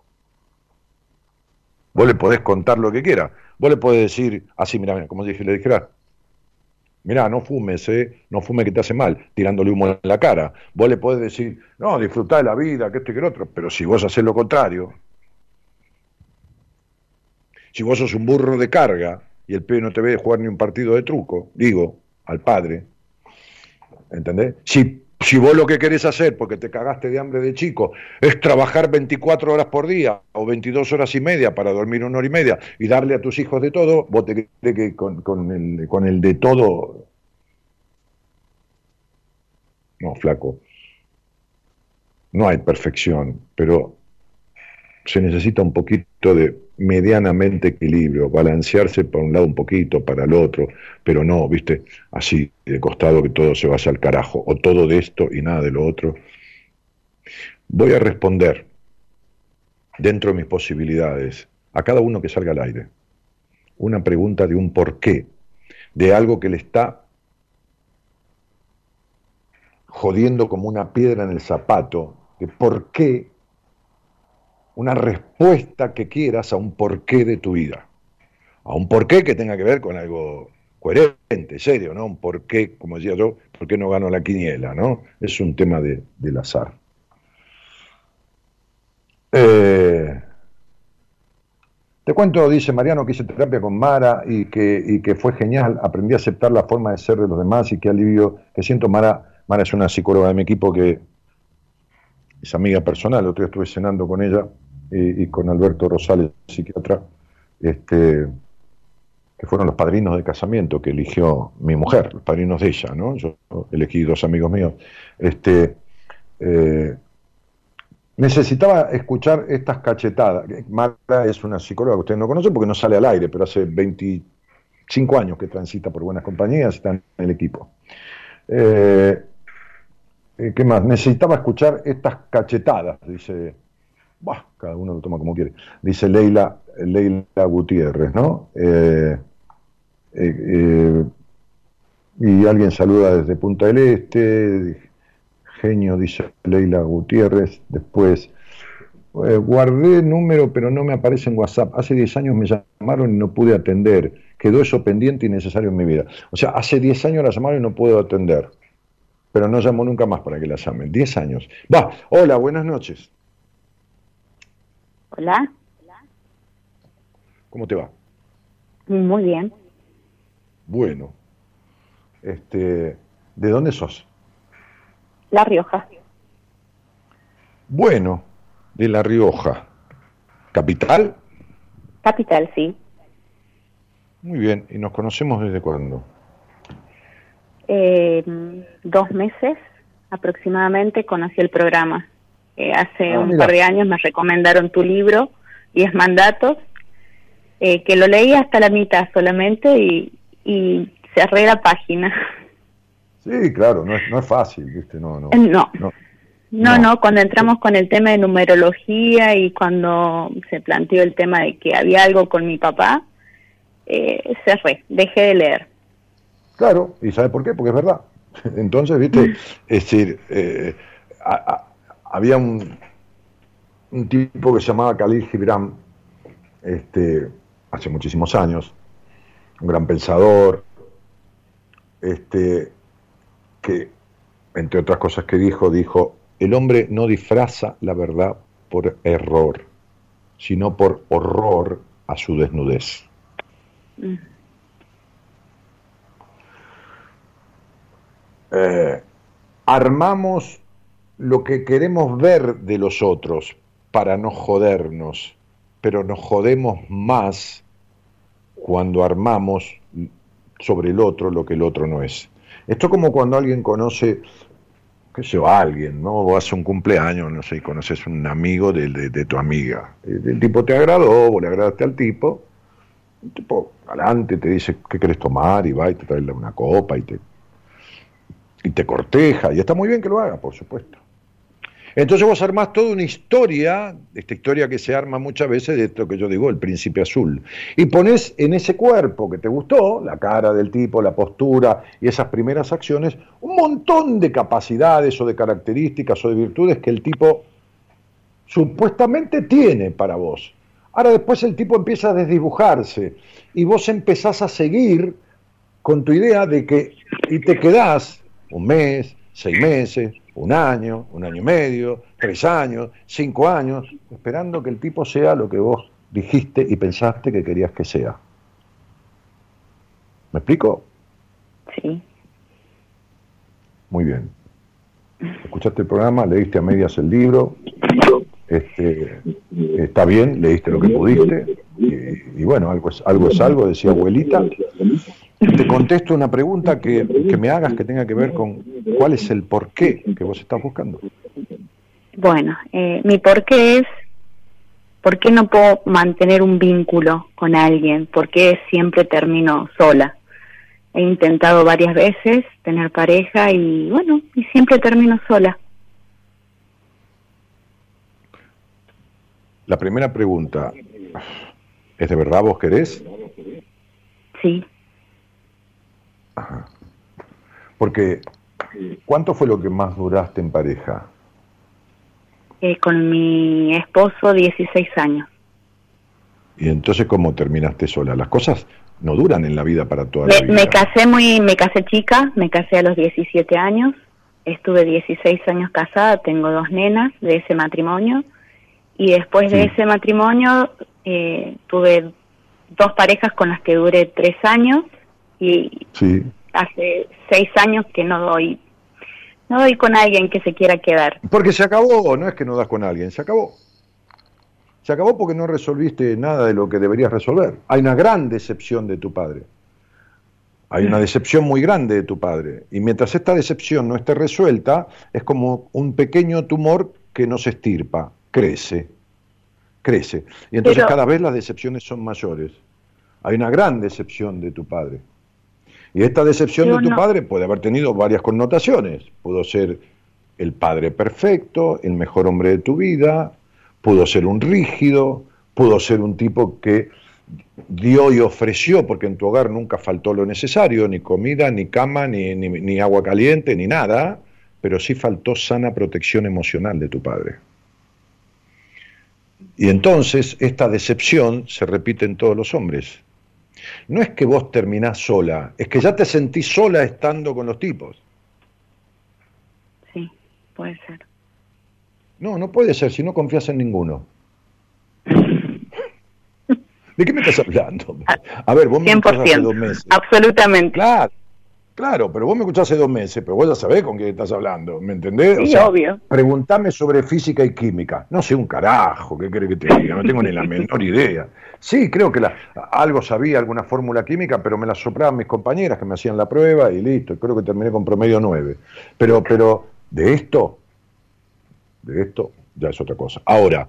Vos le podés contar lo que quiera, vos le podés decir, así, mira, mira, como dije, le dijera, Mirá, no fumes, ¿eh? no fume que te hace mal, tirándole humo en la cara. Vos le podés decir, no, disfrutá de la vida, que esto y que lo otro, pero si vos haces lo contrario, si vos sos un burro de carga y el pibe no te ve jugar ni un partido de truco, digo, al padre, ¿entendés? Si, si vos lo que querés hacer, porque te cagaste de hambre de chico, es trabajar 24 horas por día o 22 horas y media para dormir una hora y media y darle a tus hijos de todo, vos te crees que con, con el, con el de todo... No, flaco. No hay perfección, pero se necesita un poquito de medianamente equilibrio, balancearse para un lado un poquito, para el otro, pero no, viste, así de costado que todo se vaya al carajo, o todo de esto y nada de lo otro. Voy a responder dentro de mis posibilidades a cada uno que salga al aire una pregunta de un porqué, de algo que le está jodiendo como una piedra en el zapato, de por qué una respuesta que quieras a un porqué de tu vida. A un porqué que tenga que ver con algo coherente, serio, ¿no? Un porqué, como decía yo, ¿por qué no gano la quiniela, no? Es un tema de, del azar. Eh, te cuento, dice Mariano, que hice terapia con Mara y que, y que fue genial. Aprendí a aceptar la forma de ser de los demás y qué alivio que siento. Mara, Mara es una psicóloga de mi equipo que es amiga personal. El otro día estuve cenando con ella y, con Alberto Rosales, psiquiatra, este, que fueron los padrinos de casamiento que eligió mi mujer, los padrinos de ella, ¿no? Yo elegí dos amigos míos. Este, eh, necesitaba escuchar estas cachetadas. Mara es una psicóloga que ustedes no conocen porque no sale al aire, pero hace 25 años que transita por buenas compañías, está en el equipo. Eh, ¿Qué más? Necesitaba escuchar estas cachetadas, dice, bah, cada uno lo toma como quiere, dice Leila, Leila Gutiérrez, ¿no? Eh, eh, eh, y alguien saluda desde Punta del Este, genio, dice Leila Gutiérrez, después, eh, guardé número pero no me aparece en WhatsApp, hace 10 años me llamaron y no pude atender, quedó eso pendiente y necesario en mi vida. O sea, hace 10 años la llamaron y no puedo atender. pero no llamó nunca más para que la llamen. Diez años. Va, hola, buenas noches. Hola. ¿Cómo te va? Muy bien. Bueno. Este, ¿De dónde sos? La Rioja. Bueno, de La Rioja. ¿Capital? Capital, sí. Muy bien. ¿Y nos conocemos desde cuándo? Eh, dos meses aproximadamente conocí el programa. Eh, hace Ah, un mira. par de años me recomendaron tu libro, Diez Mandatos, eh, que lo leí hasta la mitad solamente y, y cerré la página. Sí, claro, no es, no es fácil, ¿viste? No, no. No. no. No, cuando entramos con el tema de numerología y cuando se planteó el tema de que había algo con mi papá, eh, cerré, dejé de leer. Claro, ¿y sabe por qué? Porque es verdad. Entonces, viste, es decir, eh, a- a- había un, un tipo que se llamaba Khalil Gibran, este, hace muchísimos años, un gran pensador, este, que, entre otras cosas que dijo, dijo, el hombre no disfraza la verdad por error, sino por horror a su desnudez. Mm. eh, armamos lo que queremos ver de los otros para no jodernos, pero nos jodemos más cuando armamos sobre el otro lo que el otro no es. Esto como cuando alguien conoce, qué sé yo, a alguien, ¿no? O hace un cumpleaños, no sé, y conoces un amigo de, tu amiga. El, el tipo te agradó, vos le agradaste al tipo, el tipo adelante te dice qué querés tomar y va y te trae una copa y te y te corteja, y está muy bien que lo haga, por supuesto. Entonces vos armás toda una historia, esta historia que se arma muchas veces de esto que yo digo, el príncipe azul, y pones en ese cuerpo que te gustó, la cara del tipo, la postura y esas primeras acciones, un montón de capacidades o de características o de virtudes que el tipo supuestamente tiene para vos. Ahora después el tipo empieza a desdibujarse y vos empezás a seguir con tu idea de que, y te quedás un mes, seis meses, un año, un año y medio, tres años, cinco años, esperando que el tipo sea lo que vos dijiste y pensaste que querías que sea. ¿Me explico? Sí, Muy bien. Escuchaste el programa, leíste a medias el libro, este, está bien, leíste lo que pudiste, y, y bueno, algo es, algo es algo, decía abuelita. Te contesto una pregunta que, que me hagas que tenga que ver con cuál es el porqué que vos estás buscando. Bueno, eh, mi porqué es, ¿por qué no puedo mantener un vínculo con alguien? ¿Por qué siempre termino sola? He intentado varias veces tener pareja y bueno, y siempre termino sola. La primera pregunta, ¿es de verdad vos querés? Sí, Ajá. Porque, ¿cuánto fue lo que más duraste en pareja? eh, con mi esposo 16 años. Y entonces, ¿cómo terminaste sola? Las cosas no duran en la vida para toda la Me, vida. me casé muy, me casé chica, me casé a los 17 años, estuve 16 años casada, tengo dos nenas de ese matrimonio y después de ese matrimonio eh, tuve dos parejas con las que duré tres años y Sí, hace seis años que no doy, no doy con alguien que se quiera quedar. porque se acabó, no es que no das con alguien, se acabó. Se acabó porque no resolviste nada de lo que deberías resolver. Hay una gran decepción de tu padre. Hay una decepción muy grande de tu padre. Y mientras esta decepción no esté resuelta, es como un pequeño tumor que no se estirpa, crece, crece. Y entonces Pero- cada vez las decepciones son mayores. Hay una gran decepción de tu padre. Y esta decepción de tu no- padre puede haber tenido varias connotaciones. Pudo ser el padre perfecto, el mejor hombre de tu vida, pudo ser un rígido, pudo ser un tipo que dio y ofreció, porque en tu hogar nunca faltó lo necesario, ni comida, ni cama, ni, ni, ni agua caliente, ni nada, pero sí faltó sana protección emocional de tu padre. Y entonces esta decepción se repite en todos los hombres. No es que vos terminás sola, es que ya te sentís sola estando con los tipos. puede ser. No, no puede ser si no confías en ninguno. ¿De qué me estás hablando? A ver, vos me escuchás hace dos meses. Absolutamente. Claro, claro, pero vos me escuchás hace dos meses, pero vos ya sabés con quién estás hablando, ¿me entendés? Sí, obvio. Preguntame sobre física y química. No sé un carajo, ¿qué querés que te diga? No tengo ni la menor idea. Sí, creo que la, algo sabía, alguna fórmula química, pero me la soplaban mis compañeras que me hacían la prueba y listo. Creo que terminé con promedio 9. Pero, pero de esto, de esto ya es otra cosa. Ahora,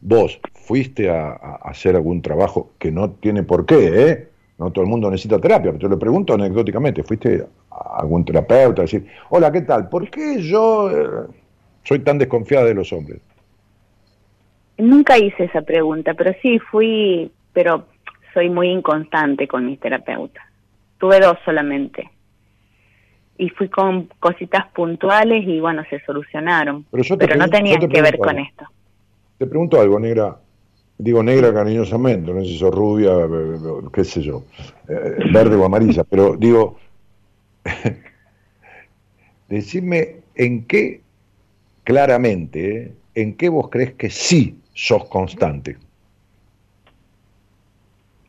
vos fuiste a, hacer algún trabajo que no tiene por qué, ¿eh? No todo el mundo necesita terapia, pero te lo pregunto anecdóticamente, fuiste a algún terapeuta a decir, hola, ¿qué tal? ¿Por qué yo eh, soy tan desconfiada de los hombres? Nunca hice esa pregunta, pero sí fui, pero soy muy inconstante con mis terapeutas. Tuve dos solamente. Y fui con cositas puntuales y bueno, se solucionaron. Pero, no tenían que ver con esto. Te pregunto algo, negra. Digo negra cariñosamente, no sé si sos rubia, qué sé yo, eh, verde o amarilla, pero digo, decime en qué, claramente, eh, en qué vos crees que sí sos constante.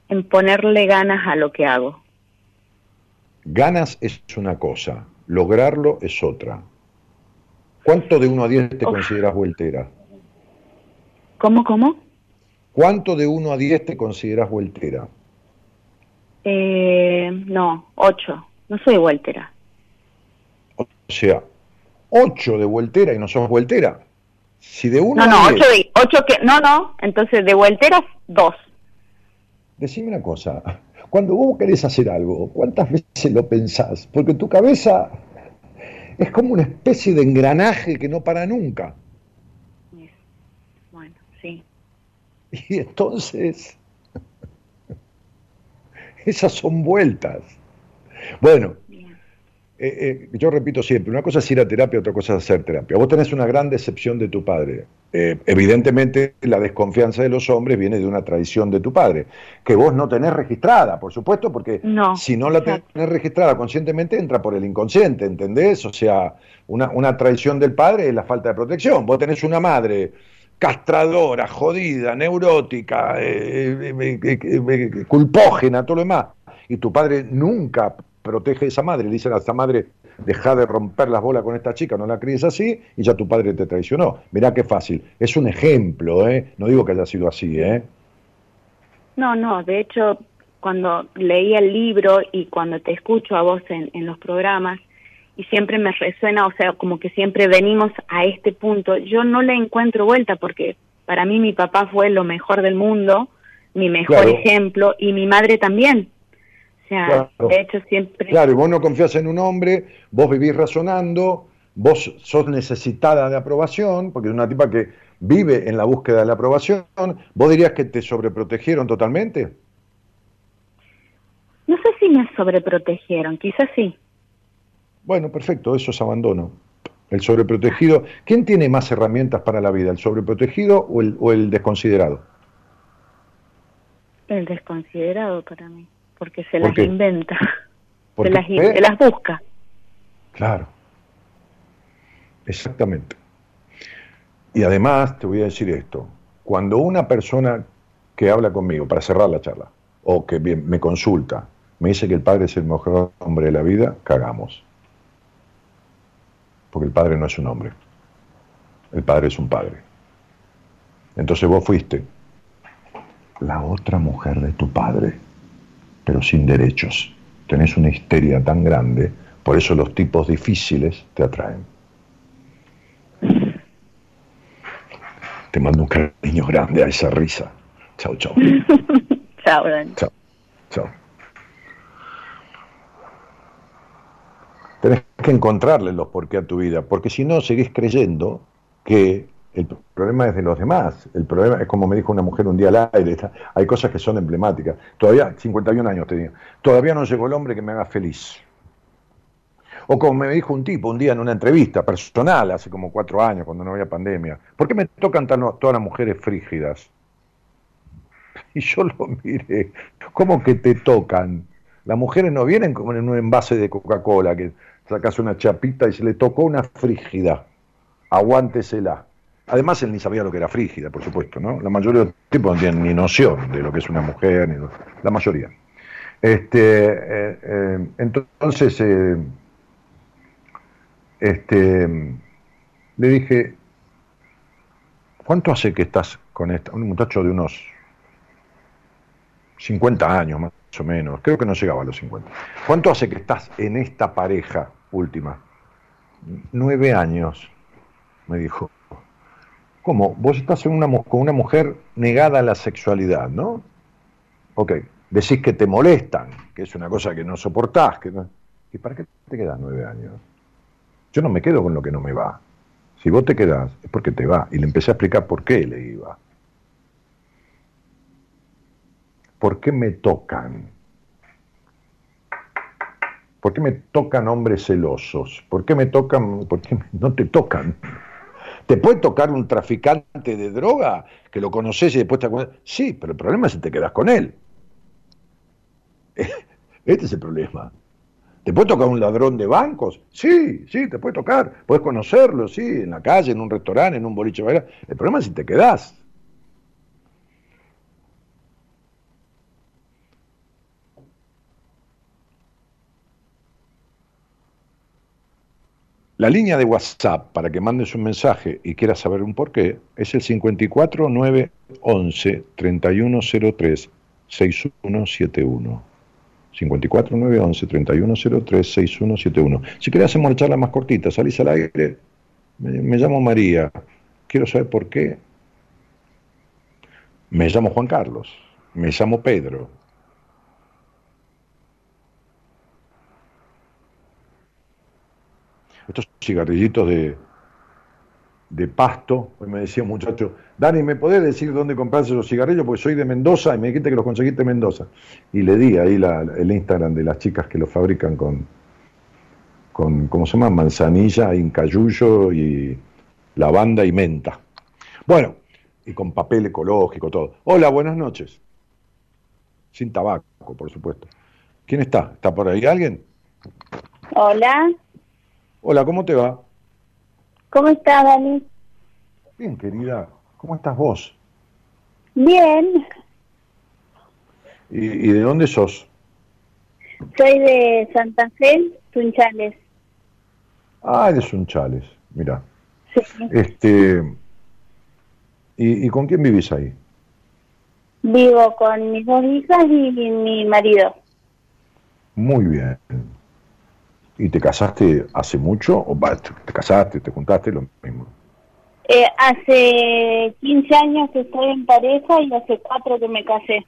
En ponerle ganas a lo que hago. Ganas es una cosa, lograrlo es otra. ¿Cuánto de 1 a 10 te consideras vueltera? ¿Cómo, cómo? ¿Cuánto de 1 a 10 te consideras vueltera? Eh, no, 8. No soy vueltera. O sea, 8 de vueltera y no sos vueltera. Si de 1 no, no, 8 de, ocho que, no, no, entonces de vuelteras, 2. Decime una cosa, cuando vos querés hacer algo, ¿cuántas veces lo pensás? Porque tu cabeza es como una especie de engranaje que no para nunca. Y entonces, esas son vueltas. Bueno, eh, eh, yo repito siempre, una cosa es ir a terapia, otra cosa es hacer terapia. Vos tenés una gran decepción de tu padre. Eh, evidentemente la desconfianza de los hombres viene de una tradición de tu padre, que vos no tenés registrada, por supuesto, porque si no la tenés registrada conscientemente entra por el inconsciente, ¿entendés? O sea, una, una traición del padre es la falta de protección. Vos tenés una madre castradora, jodida, neurótica, eh, eh, eh, culpógena, todo lo demás. Y tu padre nunca protege a esa madre. Le dicen a esa madre, deja de romper las bolas con esta chica, no la críes así, y ya tu padre te traicionó. Mirá qué fácil. Es un ejemplo, ¿eh? No digo que haya sido así, ¿eh? No, no, de hecho, cuando leí el libro y cuando te escucho a vos en, en los programas, y siempre me resuena, o sea, como que siempre venimos a este punto. Yo no le encuentro vuelta porque para mí mi papá fue lo mejor del mundo, mi mejor ejemplo y mi madre también. O sea, de hecho siempre... Claro, y vos no confías en un hombre, vos vivís razonando, vos sos necesitada de aprobación, porque es una tipa que vive en la búsqueda de la aprobación, ¿vos dirías que te sobreprotegieron totalmente? No sé si me sobreprotegieron, quizás sí. Bueno, perfecto, eso es abandono. El sobreprotegido, ¿quién tiene más herramientas para la vida, el sobreprotegido o el, o el desconsiderado? El desconsiderado para mí, porque se las inventa, se las, se las busca. Claro, exactamente. Y además te voy a decir esto, cuando una persona que habla conmigo para cerrar la charla, o que me consulta, me dice que el padre es el mejor hombre de la vida, cagamos porque el padre no es un hombre, el padre es un padre. Entonces vos fuiste la otra mujer de tu padre, pero sin derechos. Tenés una histeria tan grande, por eso los tipos difíciles te atraen. Te mando un cariño grande a esa risa. Chao, chao. chao, Chao. Chao. Tenés que encontrarle los por qué a tu vida, porque si no, seguís creyendo que el problema es de los demás. El problema es como me dijo una mujer un día al aire, hay cosas que son emblemáticas. Todavía, 51 años tenía, todavía no llegó el hombre que me haga feliz. O como me dijo un tipo un día en una entrevista personal, hace como cuatro años, cuando no había pandemia, ¿por qué me tocan todas las mujeres frígidas? Y yo lo miré, ¿cómo que te tocan? Las mujeres no vienen como en un envase de Coca-Cola, que sacas una chapita y se le tocó una frígida. aguántesela. Además, él ni sabía lo que era frígida, por supuesto, ¿no? La mayoría de los tipos no tienen ni noción de lo que es una mujer, ni la mayoría. Este, eh, eh, entonces, eh, este, le dije, ¿cuánto hace que estás con esta? Un muchacho de unos 50 años más o menos, creo que no llegaba a los 50. ¿Cuánto hace que estás en esta pareja última? Nueve años, me dijo. ¿Cómo? Vos estás en una, con una mujer negada a la sexualidad, ¿no? Ok, decís que te molestan, que es una cosa que no soportás. Que no... ¿Y para qué te quedas nueve años? Yo no me quedo con lo que no me va. Si vos te quedás, es porque te va. Y le empecé a explicar por qué le iba. ¿Por qué me tocan? ¿Por qué me tocan hombres celosos? ¿Por qué me tocan? ¿Por qué no te tocan? ¿Te puede tocar un traficante de droga que lo conoces y después te acuerdas? Sí, pero el problema es si te quedas con él. Este es el problema. ¿Te puede tocar un ladrón de bancos? Sí, sí, te puede tocar. Puedes conocerlo, sí, en la calle, en un restaurante, en un boliche. El problema es si te quedás. La línea de WhatsApp para que mandes un mensaje y quieras saber un porqué es el 54911 3103 6171. 54911 3103 6171. Si querés hacemos la charla más cortita, salís al aire, me, llamo María, quiero saber por qué. Me llamo Juan Carlos, me llamo Pedro, estos cigarrillitos de, de pasto. Hoy me decía un muchacho, Dani, ¿me podés decir dónde compras esos cigarrillos? Porque soy de Mendoza y me dijiste que los conseguiste en Mendoza. Y le di ahí el Instagram de las chicas que los fabrican con, con ¿cómo se llama? Manzanilla, incayuyo y lavanda y menta. Bueno, y con papel ecológico, todo. Hola, buenas noches. Sin tabaco, por supuesto. ¿Quién está? ¿Está por ahí alguien? Hola. Hola, ¿cómo te va? ¿Cómo estás, Dani? Bien, querida. ¿Cómo estás vos? Bien. ¿Y, de dónde sos? Soy de Santa Fe, Sunchales. Ah, de Sunchales, mira. Sí. Este, ¿y, ¿Y con quién vivís ahí? Vivo con mis dos hijas y mi marido. Muy bien. ¿Y te casaste hace mucho? ¿O te casaste, te juntaste, lo mismo? Eh, hace 15 años que estoy en pareja y hace 4 que me casé.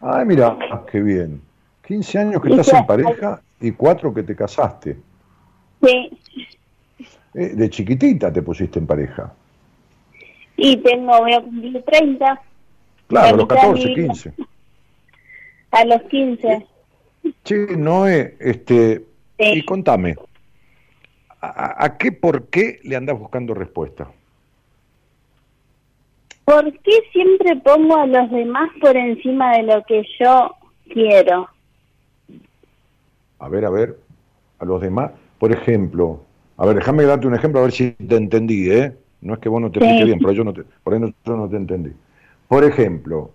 Ay, mira, qué bien. 15 años que estás en pareja y 4 que te casaste. Sí. Eh, de chiquitita te pusiste en pareja. Y tengo, voy a cumplir 30. Claro, a los 14, 15. A los 15. Sí, Noé, este, y contame, ¿a, qué por qué le andas buscando respuesta? ¿Por qué siempre pongo a los demás por encima de lo que yo quiero? A ver, a ver, a los demás, por ejemplo, a ver, déjame darte un ejemplo a ver si te entendí, ¿eh? No es que vos no te expliques bien, pero yo no te, por ahí no, yo no te entendí. Por ejemplo,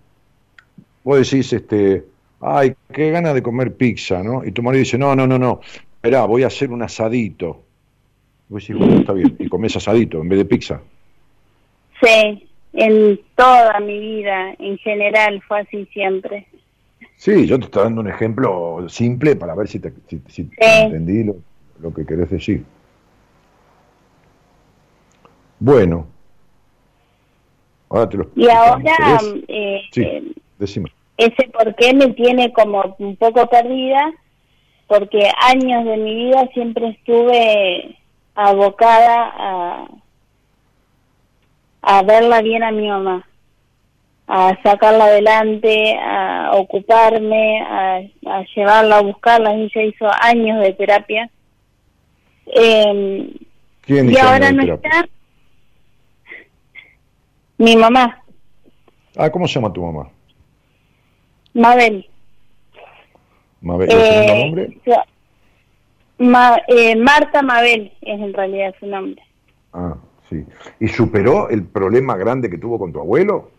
vos decís, este, ay, qué ganas de comer pizza, ¿no? Y tu marido dice, no, no, no, no, Esperá, voy a hacer un asadito. Voy a decir, bueno, está bien, y comes asadito en vez de pizza. Sí, en toda mi vida, en general, fue así siempre. Sí, yo te estoy dando un ejemplo simple para ver si, te, entendí lo, que querés decir. Bueno, ahora te lo Y ahora, eh, sí, eh, decime. ese por qué me tiene como un poco perdida porque años de mi vida siempre estuve abocada a, a verla bien a mi mamá, a sacarla adelante, a ocuparme, a, llevarla a buscarla. Ella hizo años de terapia. Eh, ¿Quién y ahora no está. Mi mamá. Ah, ¿cómo se llama tu mamá? Mabel. Mabel, ¿el eh, nombre? eh, Marta Mabel es en realidad su nombre. Ah, sí. ¿Y superó el problema grande que tuvo con tu abuelo?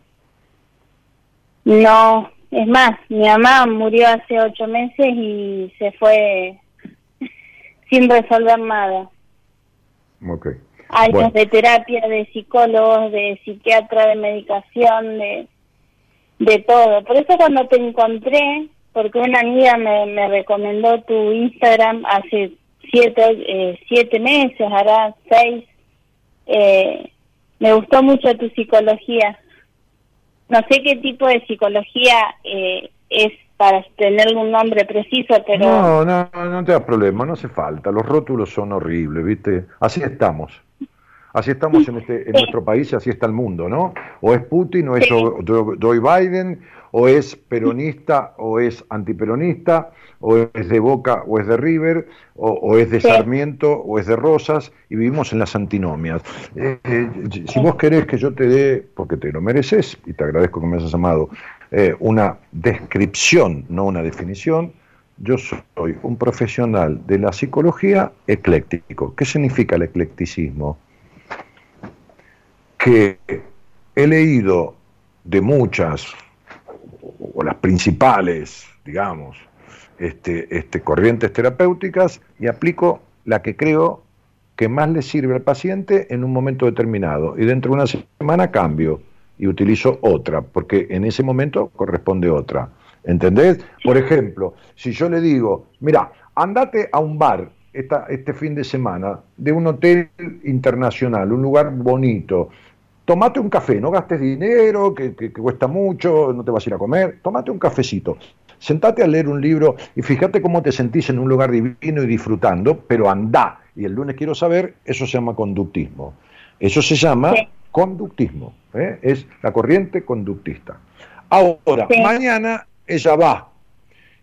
No, es más, mi mamá murió hace ocho meses y se fue sin resolver nada. Ok. Años de terapia, de psicólogos, de psiquiatra, de medicación, de, de todo. Por eso cuando te encontré, porque una amiga me, me recomendó tu Instagram hace siete, eh, siete meses, hará seis, eh, me gustó mucho tu psicología. No sé qué tipo de psicología eh, es para tener un nombre preciso, pero... No, no, no te das problema, no hace falta. Los rótulos son horribles, ¿viste? Así estamos. Así estamos en, este, en nuestro país y así está el mundo, ¿no? O es Putin, o es Joe Biden, o es peronista, o es antiperonista, o es de Boca, o es de River, o, es de Sarmiento, o es de Rosas, y vivimos en las antinomias. Eh, eh, si vos querés que yo te dé, porque te lo mereces, y te agradezco que me hayas llamado, eh, una descripción, no una definición, yo soy un profesional de la psicología ecléctico. ¿Qué significa el eclecticismo? Que he leído de muchas, o las principales, digamos, este, este, corrientes terapéuticas y aplico la que creo que más le sirve al paciente en un momento determinado. Y dentro de una semana cambio y utilizo otra, porque en ese momento corresponde otra. ¿Entendés? Por ejemplo, si yo le digo, mira, andate a un bar esta, este fin de semana de un hotel internacional, un lugar bonito, tomate un café, no gastes dinero, que, que, cuesta mucho, no te vas a ir a comer, tomate un cafecito. Sentate a leer un libro y fíjate cómo te sentís en un lugar divino y disfrutando, pero anda. Y el lunes quiero saber, eso se llama conductismo. Eso se llama conductismo, ¿eh? es la corriente conductista. Ahora, mañana ella va,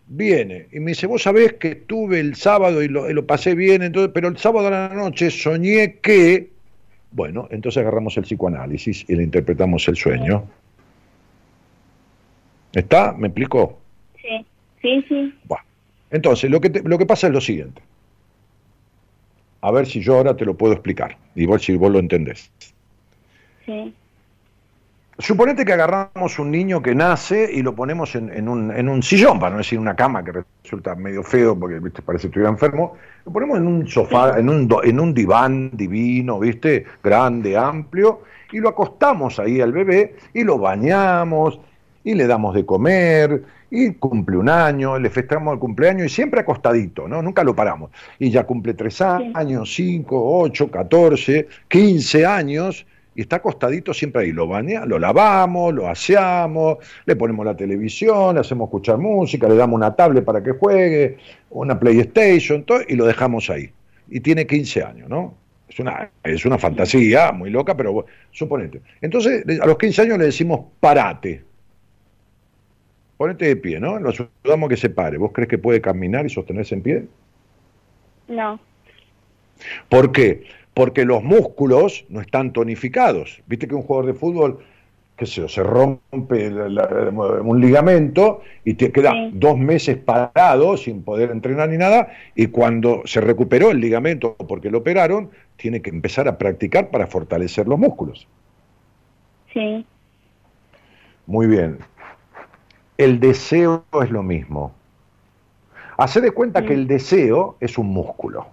viene y me dice, vos sabés que estuve el sábado y lo, pasé bien, entonces, pero el sábado a la noche soñé que, bueno, entonces agarramos el psicoanálisis y le interpretamos el sueño. ¿Está? ¿Me explicó? Sí, sí, sí. Bueno, entonces, lo que, lo que pasa es lo siguiente. A ver si yo ahora te lo puedo explicar, igual si vos lo entendés. Suponete que agarramos un niño que nace y lo ponemos en, un, en, un, sillón, para no decir una cama que resulta medio feo porque ¿viste? parece que estuviera enfermo. Lo ponemos en un sofá, en un, en un diván divino, ¿viste? Grande, amplio, y lo acostamos ahí al bebé y lo bañamos y le damos de comer y cumple un año, le festejamos el cumpleaños y siempre acostadito, ¿no? Nunca lo paramos. Y ya cumple tres años, cinco, ocho, catorce, quince años y está acostadito siempre ahí. Lo baña, lo lavamos, lo aseamos, le ponemos la televisión, le hacemos escuchar música, le damos una tablet para que juegue, una PlayStation, todo, y lo dejamos ahí. Y tiene 15 años, ¿no? Es una, es una fantasía muy loca, pero bueno, suponete. Entonces, a los 15 años le decimos parate. Ponete de pie, ¿no? Lo ayudamos a que se pare. ¿Vos crees que puede caminar y sostenerse en pie? No. ¿Por qué? Porque los músculos no están tonificados. Viste que un jugador de fútbol, que se, se rompe un ligamento y te queda dos meses parado sin poder entrenar ni nada, y cuando se recuperó el ligamento porque lo operaron, tiene que empezar a practicar para fortalecer los músculos. Sí. Muy bien. El deseo es lo mismo. Hace de cuenta que el deseo es un músculo.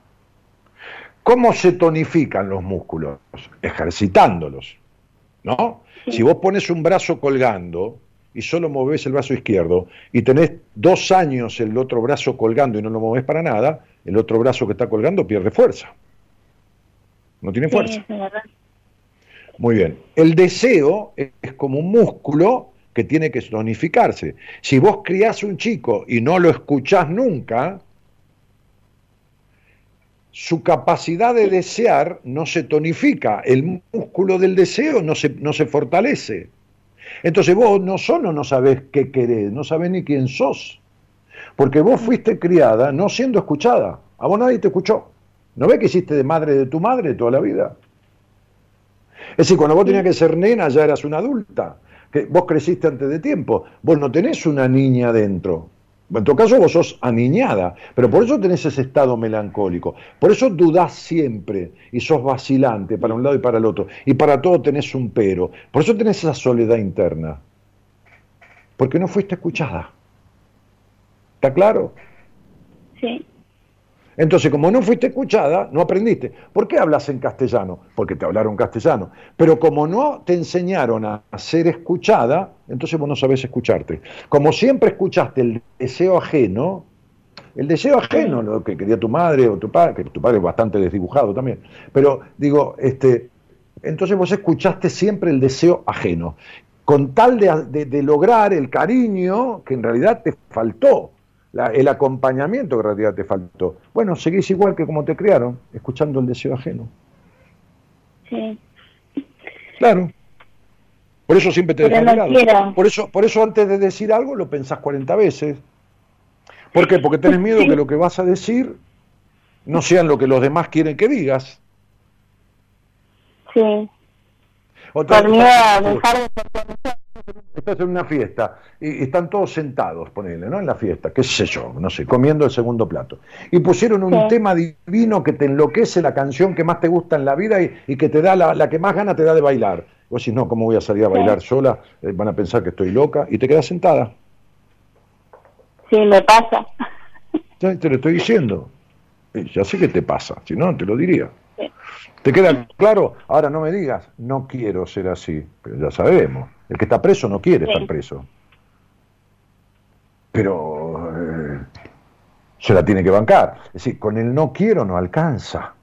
¿Cómo se tonifican los músculos? Ejercitándolos, ¿no? Si vos pones un brazo colgando y solo movés el brazo izquierdo y tenés dos años el otro brazo colgando y no lo movés para nada, el otro brazo que está colgando pierde fuerza. No tiene fuerza. Muy bien. El deseo es como un músculo que tiene que tonificarse. Si vos criás un chico y no lo escuchás nunca, su capacidad de desear no se tonifica, el músculo del deseo no se, no se fortalece. Entonces vos no solo no sabés qué querés, no sabés ni quién sos, porque vos fuiste criada no siendo escuchada, a vos nadie te escuchó. ¿No ves que hiciste de madre de tu madre toda la vida? Es decir, cuando vos tenías que ser nena ya eras una adulta, que vos creciste antes de tiempo, vos no tenés una niña dentro, En tu caso vos sos aniñada, pero por eso tenés ese estado melancólico. Por eso dudás siempre y sos vacilante para un lado y para el otro. Y para todo tenés un pero. Por eso tenés esa soledad interna. Porque no fuiste escuchada. ¿Está claro? Sí. Entonces, como no fuiste escuchada, no aprendiste. ¿Por qué hablas en castellano? Porque te hablaron castellano. Pero como no te enseñaron a ser escuchada, entonces vos no sabés escucharte. Como siempre escuchaste el deseo ajeno, el deseo ajeno, lo que quería tu madre o tu padre, que tu padre es bastante desdibujado también, pero digo, este, entonces vos escuchaste siempre el deseo ajeno, con tal de lograr el cariño que en realidad te faltó el acompañamiento que en realidad te faltó. Bueno, seguís igual que como te criaron, escuchando el deseo ajeno. Sí. Claro. Por eso siempre te dejas Por eso, por eso antes de decir algo lo pensás 40 veces. ¿Por qué? Porque tenés miedo que lo que vas a decir no sean lo que los demás quieren que digas. Sí. Por miedo a dejar de estás en una fiesta y están todos sentados, ponele, ¿no? En la fiesta, qué sé yo, no sé, comiendo el segundo plato. Y pusieron un tema divino que te enloquece, la canción que más te gusta en la vida y, que te da la, que más gana te da de bailar. Vos decís, no, ¿cómo voy a salir a bailar sola? Eh, van a pensar que estoy loca y te quedas sentada. Sí, me pasa. te lo estoy diciendo. Eh, ya sé que te pasa, si no, te lo diría. ¿Te queda claro? Ahora no me digas, no quiero ser así, pero ya sabemos. El que está preso no quiere estar preso. Pero eh, se la tiene que bancar. Es decir, con el no quiero no alcanza.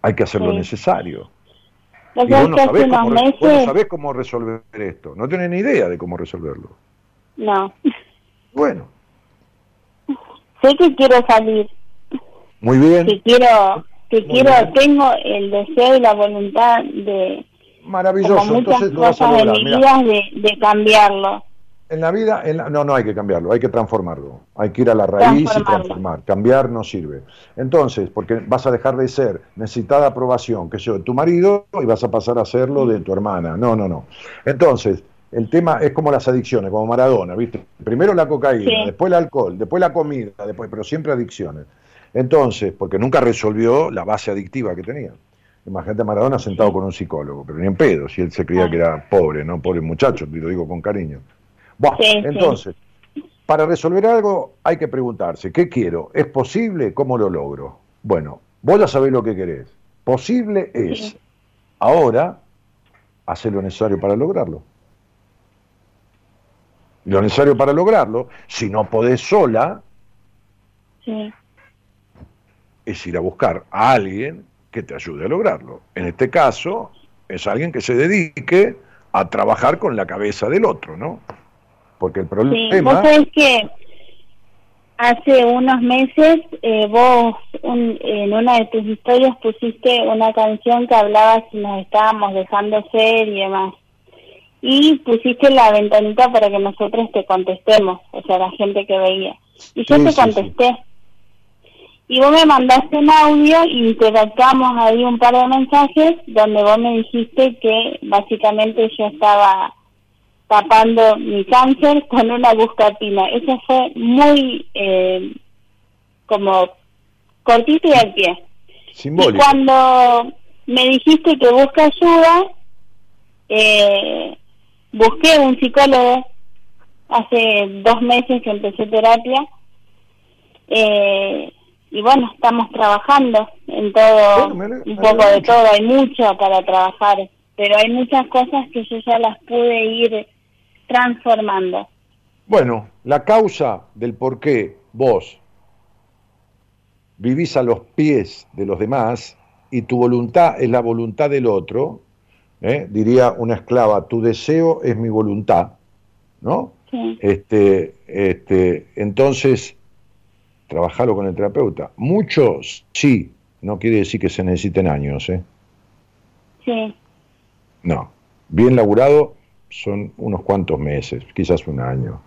Hay que hacer lo necesario. Y vos no, sabés cómo, cómo resolver esto. No tenés ni idea de cómo resolverlo. No. Bueno. Sé que quiero salir. Muy bien. Que quiero, que quiero, tengo el deseo y la voluntad de, Maravilloso, entonces lo vas a lograr. De, de, cambiarlo. En la vida, no, no hay que cambiarlo, hay que transformarlo. Hay que ir a la raíz y transformar. Cambiar no sirve. Entonces, porque vas a dejar de ser necesitada aprobación, que yo, de tu marido, y vas a pasar a serlo de tu hermana. No, no, no. Entonces, el tema es como las adicciones, como Maradona, ¿viste? Primero la cocaína, después el alcohol, después la comida, después, pero siempre adicciones. Entonces, porque nunca resolvió la base adictiva que tenía. Imagínate a Maradona sentado con un psicólogo, pero ni en pedo, si él se creía que era pobre, ¿no? Pobre muchacho, y lo digo con cariño. Bueno, entonces, para resolver algo hay que preguntarse, ¿qué quiero? ¿Es posible? ¿Cómo lo logro? Bueno, vos ya sabés lo que querés. Posible es, ahora, hacer lo necesario para lograrlo. Lo necesario para lograrlo, si no podés sola, es ir a buscar a alguien que te ayude a lograrlo. En este caso, es alguien que se dedique a trabajar con la cabeza del otro, ¿no? Porque el problema... Sí, vos sabés que hace unos meses eh, vos en una de tus historias pusiste una canción que hablaba si nos estábamos dejando ser y demás. Y pusiste la ventanita para que nosotros te contestemos, o sea, la gente que veía. Y yo te contesté y vos me mandaste un audio y interactuamos ahí un par de mensajes donde vos me dijiste que básicamente yo estaba tapando mi cáncer con una buscatina. Eso fue muy eh, como cortito y al pie. Simbólico. Y cuando me dijiste que busca ayuda, eh, busqué un psicólogo hace dos meses que empecé terapia. Eh, y bueno, estamos trabajando en todo, un poco de todo, hay mucho para trabajar, pero hay muchas cosas que yo ya las pude ir transformando. Bueno, la causa del por qué vos vivís a los pies de los demás y tu voluntad es la voluntad del otro, ¿eh? diría una esclava, tu deseo es mi voluntad, ¿no? Este, este, entonces, trabajarlo con el terapeuta. Muchos, sí, no quiere decir que se necesiten años, ¿eh? Sí. No, bien laburado son unos cuantos meses, quizás un año,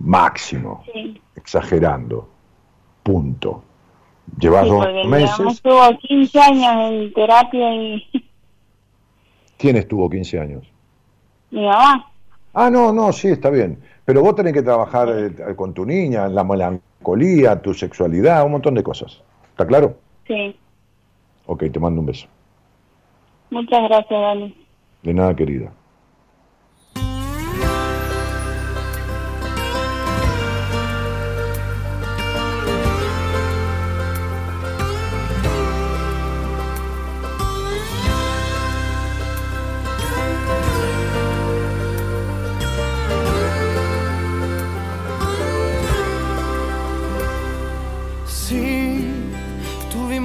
máximo, exagerando, punto. Llevas dos meses. Estuvo 15 años en terapia y... ¿Quién estuvo 15 años? Mi mamá. Ah, no, no, sí, está bien. Pero vos tenés que trabajar eh, con tu niña, la melancolía, tu sexualidad, un montón de cosas. ¿Está claro? Sí. Ok, te mando un beso. Muchas gracias, Dani. De nada, querida.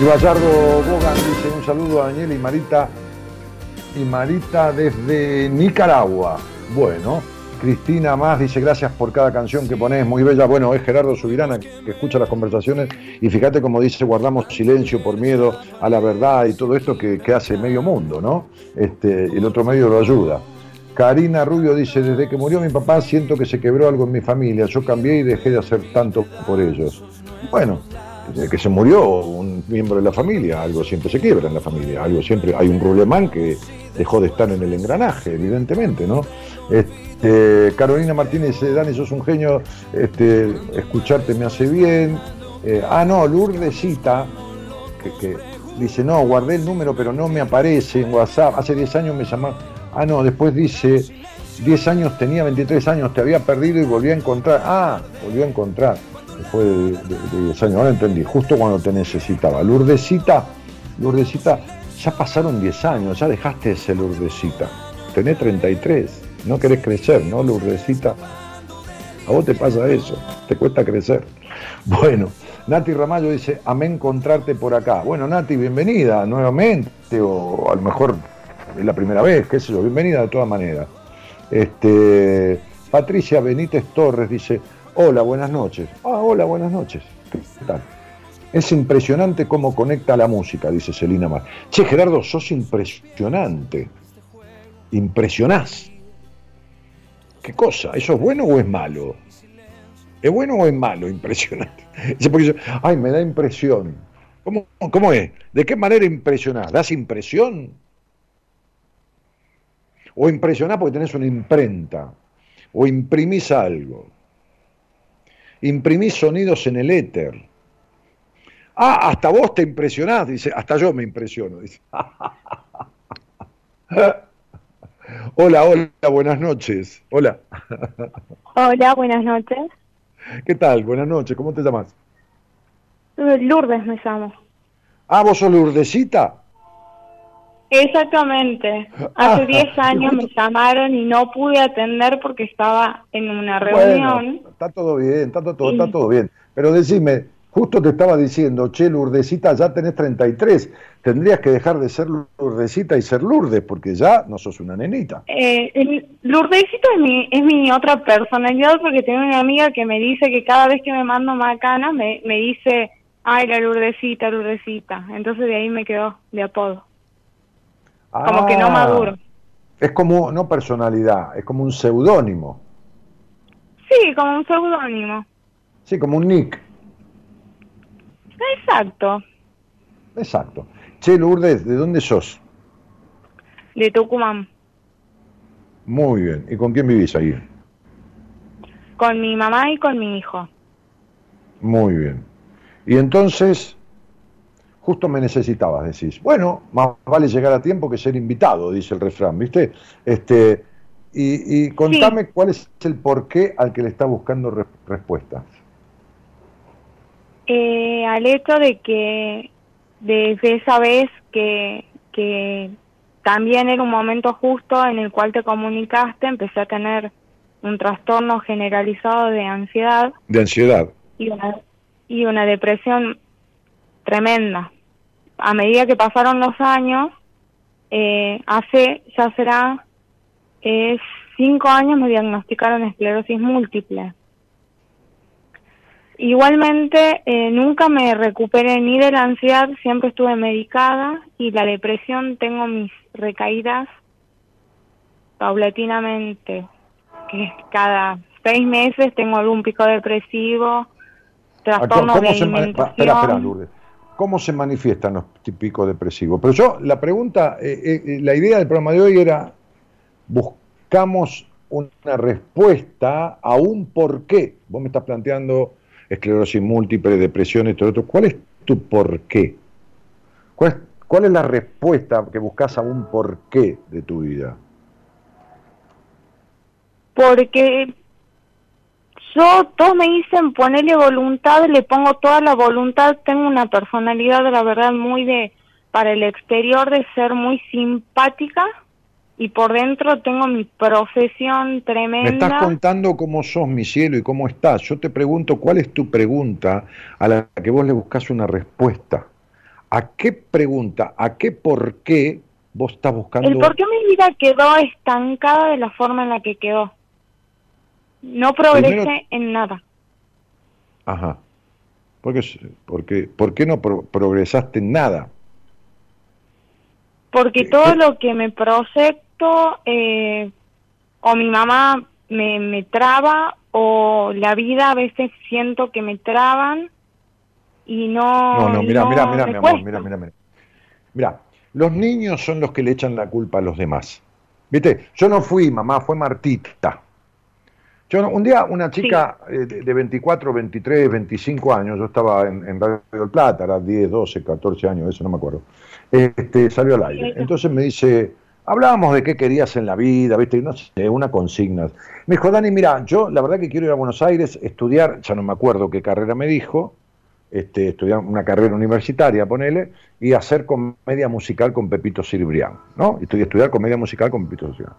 Y Bayardo Bogan dice un saludo a Daniel y Marita. Y Marita desde Nicaragua. Bueno, Cristina Más dice gracias por cada canción que pones, muy bella. Bueno, es Gerardo Subirana que escucha las conversaciones y fíjate como dice, guardamos silencio por miedo a la verdad y todo esto que, hace medio mundo, ¿no? Este, el otro medio lo ayuda. Karina Rubio dice, desde que murió mi papá siento que se quebró algo en mi familia, yo cambié y dejé de hacer tanto por ellos. Bueno, que se murió un miembro de la familia, algo siempre se quiebra en la familia, algo siempre, hay un rulemán que dejó de estar en el engranaje, evidentemente, ¿no? Este, Carolina Martínez Dani, sos un genio, este, escucharte me hace bien. Eh, ah, no, Lourdesita, que, que, dice, no, guardé el número, pero no me aparece en WhatsApp. Hace 10 años me llamaron. Ah, no, después dice, 10 años, tenía 23 años, te había perdido y volví a encontrar. Ah, volví a encontrar después de, 10 años, ahora entendí, justo cuando te necesitaba. Lourdesita, Lourdesita, ya pasaron 10 años, ya dejaste ese Lourdesita, tenés 33, no querés crecer, ¿no, Lourdesita? A vos te pasa eso, te cuesta crecer. Bueno, Nati Ramallo dice, amén encontrarte por acá. Bueno, Nati, bienvenida nuevamente, o a lo mejor es la primera vez, qué sé yo, bienvenida de todas maneras. Este, Patricia Benítez Torres dice, Hola, buenas noches. Ah, hola, buenas noches. ¿Qué tal? Es impresionante cómo conecta la música, dice Celina Mar. Che, Gerardo, sos impresionante. Impresionás. ¿Qué cosa? ¿Eso es bueno o es malo? ¿Es bueno o es malo? Impresionante. Porque ay, me da impresión. ¿Cómo, ¿Cómo es? ¿De qué manera impresionás? ¿Das impresión? ¿O impresionás porque tenés una imprenta? ¿O imprimís algo? Imprimís sonidos en el éter. Ah, hasta vos te impresionás, dice, hasta yo me impresiono, dice. hola, hola, buenas noches. Hola. Hola, buenas noches. ¿Qué tal? Buenas noches, ¿cómo te llamas? Lourdes me llamo. Ah, ¿vos sos Lourdesita? Exactamente. Hace 10 ah, años me llamaron y no pude atender porque estaba en una reunión. está todo bien, está todo, está todo bien. Pero decime, justo te estaba diciendo, che, Lourdesita, ya tenés 33. Tendrías que dejar de ser Lourdesita y ser Lourdes, porque ya no sos una nenita. Eh, Lourdesita es mi, es mi otra personalidad porque tengo una amiga que me dice que cada vez que me mando macana me, me dice, ay, la Lourdesita, Lourdesita. Entonces de ahí me quedó de apodo como que no ah. maduro. Es como, no personalidad, es como un seudónimo. Sí, como un seudónimo. Sí, como un nick. Exacto. Exacto. Che, Lourdes, ¿de dónde sos? De Tucumán. Muy bien. ¿Y con quién vivís ahí? Con mi mamá y con mi hijo. Muy bien. Y entonces, justo me necesitabas, decís. Bueno, más vale llegar a tiempo que ser invitado, dice el refrán, ¿viste? Este, y, contame cuál es el porqué al que le está buscando respuestas. Eh, al hecho de que desde esa vez que, que también era un momento justo en el cual te comunicaste, empecé a tener un trastorno generalizado de ansiedad. De ansiedad. Y una, y una depresión tremenda. A medida que pasaron los años, eh, hace, ya será, eh, cinco años me diagnosticaron esclerosis múltiple. Igualmente, eh, nunca me recuperé ni de la ansiedad, siempre estuve medicada y la depresión tengo mis recaídas paulatinamente, que cada seis meses tengo algún pico depresivo, trastorno de alimentación. espera, espera, Lourdes. ¿Cómo se manifiestan los picos depresivos? Pero yo, la pregunta, eh, eh, la idea del programa de hoy era, buscamos una respuesta a un por qué. Vos me estás planteando esclerosis múltiple, depresión, esto, otro. ¿Cuál es tu por qué? ¿Cuál es, ¿Cuál es la respuesta que buscas a un por qué de tu vida? Porque yo, todos me dicen ponerle voluntad, le pongo toda la voluntad, tengo una personalidad, de la verdad, muy de, para el exterior, de ser muy simpática, y por dentro tengo mi profesión tremenda. Me estás contando cómo sos, mi cielo, y cómo estás. Yo te pregunto, ¿cuál es tu pregunta a la que vos le buscas una respuesta? ¿A qué pregunta, a qué por qué vos estás buscando? El por qué mi vida quedó estancada de la forma en la que quedó. No progresé en nada. Ajá. ¿Por qué, por qué no progresaste en nada? Porque todo lo que me proyecto, eh, o mi mamá me, me traba, o la vida a veces siento que me traban y no. No, no, mira, mira, mira, mi amor, mira, mira, mira. Mira, los niños son los que le echan la culpa a los demás. ¿Viste? Yo no fui, mamá, fue Martita. Yo, un día una chica eh, de 24, 23, 25 años, yo estaba en, en Radio del Plata, era 10, 12, 14 años, eso no me acuerdo este, salió al aire. Entonces me dice, hablábamos de qué querías en la vida, ¿viste? No sé, una consigna. Me dijo, Dani, mira, yo la verdad que quiero ir a Buenos Aires, estudiar, ya no me acuerdo qué carrera me dijo, este, estudiar una carrera universitaria, ponele, y hacer comedia musical con Pepito Sirbrián, ¿no? Estudiar, estudiar comedia musical con Pepito Sirbrián.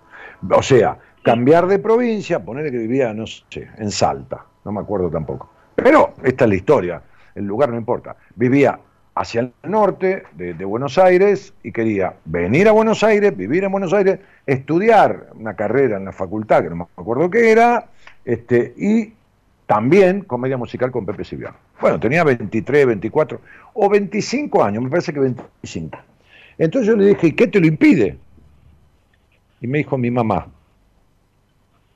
O sea, cambiar de provincia, ponerle que vivía, no sé, en Salta, no me acuerdo tampoco. Pero esta es la historia, el lugar no importa. Vivía hacia el norte de, Buenos Aires y quería venir a Buenos Aires, vivir en Buenos Aires, estudiar una carrera en la facultad, que no me acuerdo qué era, este, y también comedia musical con Pepe Silviano. Bueno, tenía 23, 24 o 25 años, me parece que 25. Entonces yo le dije, ¿y qué te lo impide? Y me dijo mi mamá.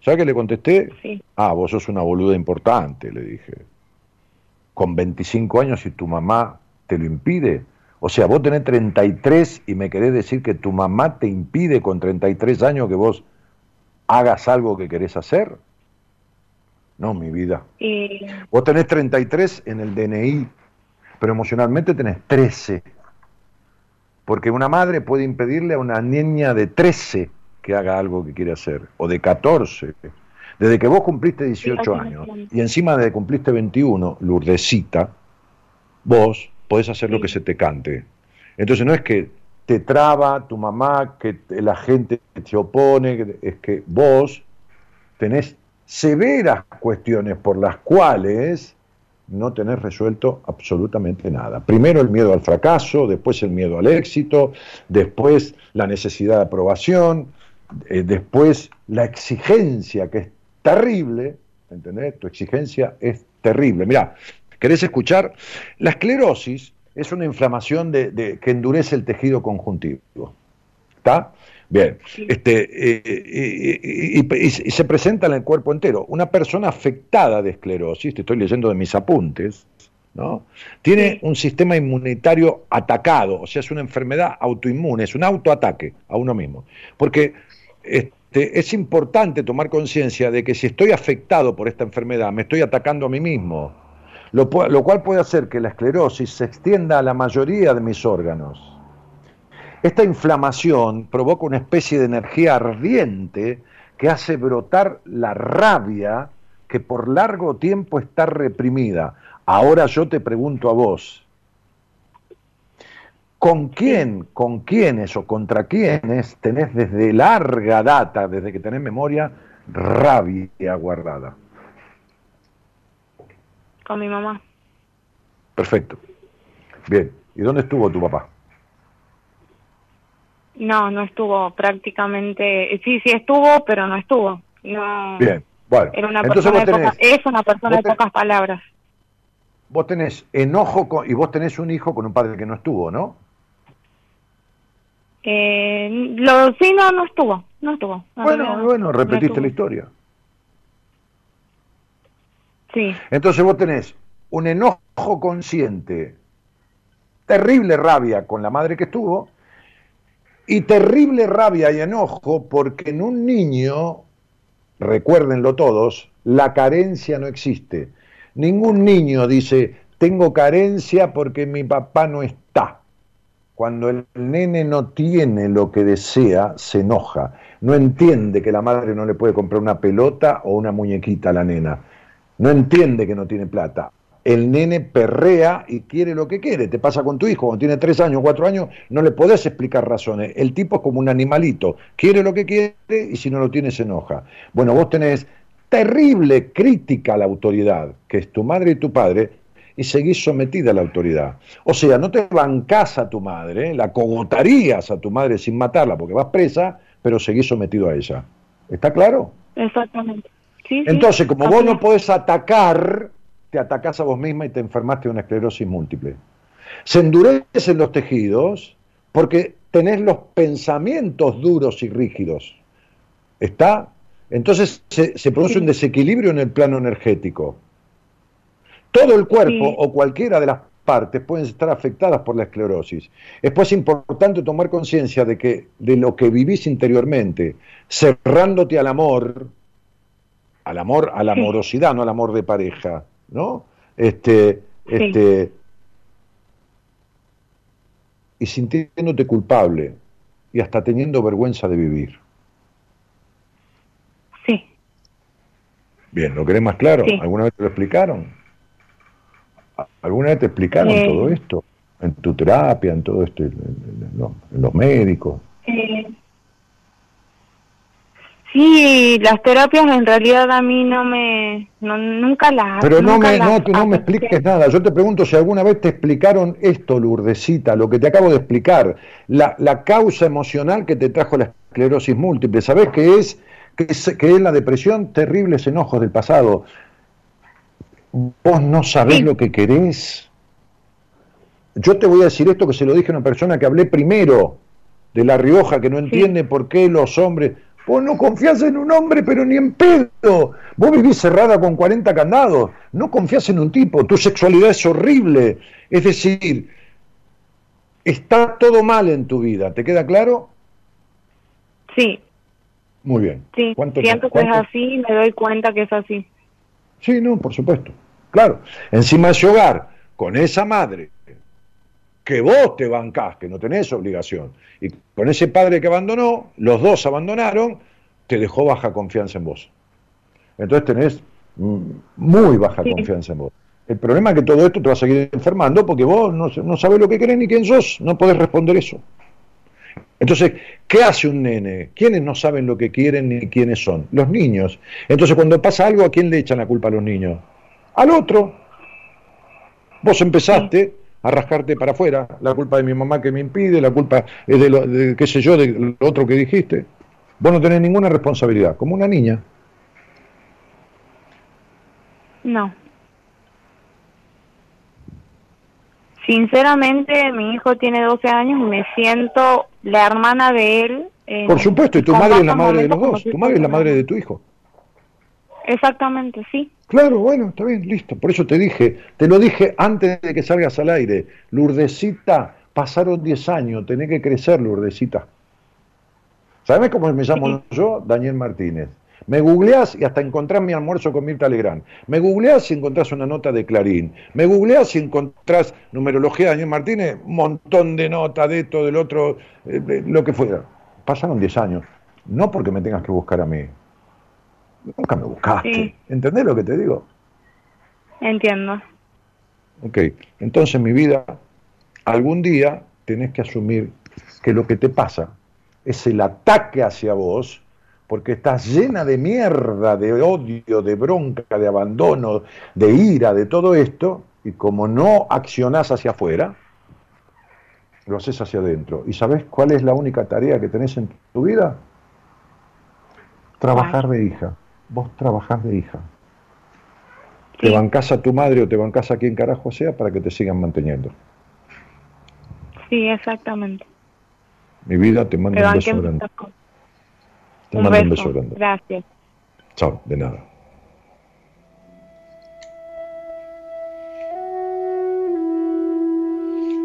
¿Sabes qué le contesté? Ah, vos sos una boluda importante, le dije. Con 25 años y tu mamá te lo impide. O sea, vos tenés 33 y me querés decir que tu mamá te impide con 33 años que vos hagas algo que querés hacer. No, mi vida. Vos tenés 33 en el DNI, pero emocionalmente tenés 13. Porque una madre puede impedirle a una niña de 13 que haga algo que quiere hacer, o de 14. Desde que vos cumpliste 18 años y encima de que cumpliste 21, Lourdesita, vos podés hacer lo que se te cante. Entonces no es que te traba tu mamá, que la gente te opone, es que vos tenés severas cuestiones por las cuales no tenés resuelto absolutamente nada. Primero el miedo al fracaso, después el miedo al éxito, después la necesidad de aprobación, eh, después la exigencia, que es terrible, ¿entendés? Tu exigencia es terrible. Mira, ¿Querés escuchar? La esclerosis es una inflamación de, que endurece el tejido conjuntivo. ¿Está? Bien. Este, eh, eh, y, se presenta en el cuerpo entero. Una persona afectada de esclerosis, te estoy leyendo de mis apuntes, ¿no? Tiene un sistema inmunitario atacado, o sea, es una enfermedad autoinmune, es un autoataque a uno mismo. Porque este, es importante tomar conciencia de que si estoy afectado por esta enfermedad, me estoy atacando a mí mismo lo, lo cual puede hacer que la esclerosis se extienda a la mayoría de mis órganos. Esta inflamación provoca una especie de energía ardiente que hace brotar la rabia que por largo tiempo está reprimida. Ahora yo te pregunto a vos, ¿con quién, con quiénes o contra quiénes tenés desde larga data, desde que tenés memoria, rabia guardada? Con mi mamá. Perfecto. Bien. ¿Y dónde estuvo tu papá? No, no estuvo prácticamente. Sí, sí estuvo, pero no estuvo. No. Bien. Bueno, Era una es una persona de pocas palabras. Vos tenés enojo con, y vos tenés un hijo con un padre que no estuvo, ¿no? Eh, lo, sí, no, no estuvo, no estuvo. bueno, bueno, repetiste la historia. Sí. Entonces vos tenés un enojo consciente, terrible rabia con la madre que estuvo, y terrible rabia y enojo porque en un niño, recuérdenlo todos, la carencia no existe. Ningún niño dice, tengo carencia porque mi papá no está. Cuando el nene no tiene lo que desea, se enoja. No entiende que la madre no le puede comprar una pelota o una muñequita a la nena. No entiende que no tiene plata. El nene perrea y quiere lo que quiere. Te pasa con tu hijo, cuando tiene tres años, cuatro años, no le podés explicar razones. El tipo es como un animalito. Quiere lo que quiere y si no lo tiene se enoja. Bueno, vos tenés terrible crítica a la autoridad, que es tu madre y tu padre, y seguís sometida a la autoridad. O sea, no te bancás a tu madre, la cogotarías a tu madre sin matarla porque vas presa, pero seguís sometido a ella. ¿Está claro? Exactamente. Entonces, como vos no podés atacar, te atacás a vos misma y te enfermaste de una esclerosis múltiple. Se endurecen los tejidos porque tenés los pensamientos duros y rígidos. ¿Está? Entonces se, produce un desequilibrio en el plano energético. Todo el cuerpo o cualquiera de las partes pueden estar afectadas por la esclerosis. Es pues importante tomar conciencia de que de lo que vivís interiormente, cerrándote al amor, al amor, a la amorosidad, no al amor de pareja, ¿no? Este, este, y sintiéndote culpable y hasta teniendo vergüenza de vivir. Sí. Bien, ¿lo querés más claro? ¿Alguna vez te lo explicaron? ¿Alguna vez te explicaron eh. todo esto? En tu terapia, en todo esto, en, los médicos. Eh, Sí, las terapias en realidad a mí no me, nunca las. Pero no me, no, no me expliques nada. Yo te pregunto si alguna vez te explicaron esto, Lourdesita, lo que te acabo de explicar, la, la causa emocional que te trajo la esclerosis múltiple. ¿Sabés qué es? Que es, que es la depresión, terribles enojos del pasado. Vos no sabés lo que querés. Yo te voy a decir esto que se lo dije a una persona que hablé primero de La Rioja, que no entiende por qué los hombres Vos no confías en un hombre, pero ni en pedo. Vos vivís cerrada con 40 candados. No confías en un tipo. Tu sexualidad es horrible. Es decir, está todo mal en tu vida. ¿Te queda claro? Sí. Muy bien. Sí, siento que es así me doy cuenta que es así. Sí, no, por supuesto. Claro. Encima de ese hogar, con esa madre que vos te bancás, que no tenés obligación. Y con ese padre que abandonó, los dos abandonaron, te dejó baja confianza en vos. Entonces tenés muy baja confianza en vos. El problema es que todo esto te va a seguir enfermando porque vos no, no sabés lo que querés ni quién sos, no podés responder eso. Entonces, ¿qué hace un nene? ¿Quiénes no saben lo que quieren ni quiénes son? Los niños. Entonces, cuando pasa algo, ¿a quién le echan la culpa a los niños? Al otro. Vos empezaste, a rascarte para afuera. La culpa de mi mamá que me impide, la culpa de, lo, de qué sé yo, de lo otro que dijiste. Vos no tenés ninguna responsabilidad, como una niña. No. Sinceramente, mi hijo tiene 12 años y me siento la hermana de él. Por supuesto, y tu madre es la madre de los dos. Tu madre es la madre de tu hijo. Exactamente, sí. Claro, bueno, está bien, listo. Por eso te dije, te lo dije antes de que salgas al aire. Lourdesita, pasaron 10 años, tenés que crecer, Lourdesita. ¿Sabes cómo me llamo yo? Daniel Martínez. Me googleás y hasta encontrás mi almuerzo con Mirta Legrand. Me googleás y encontrás una nota de Clarín. Me googleás y encontrás numerología de Daniel Martínez, un montón de notas de esto, del otro, eh, lo que fuera. Pasaron 10 años. No porque me tengas que buscar a mí. Nunca me buscaste. ¿Entendés lo que te digo? Entiendo. Ok, entonces mi vida, algún día tenés que asumir que lo que te pasa es el ataque hacia vos, porque estás llena de mierda, de odio, de bronca, de abandono, de ira, de todo esto, y como no accionás hacia afuera, lo haces hacia adentro. ¿Y sabés cuál es la única tarea que tenés en tu vida? Trabajar de hija. Vos trabajás de hija. Te bancás a tu madre o te bancás a quien carajo sea para que te sigan manteniendo. Sí, exactamente. Mi vida, te mando un beso grande. Te mando un beso grande. Gracias. Chao, de nada.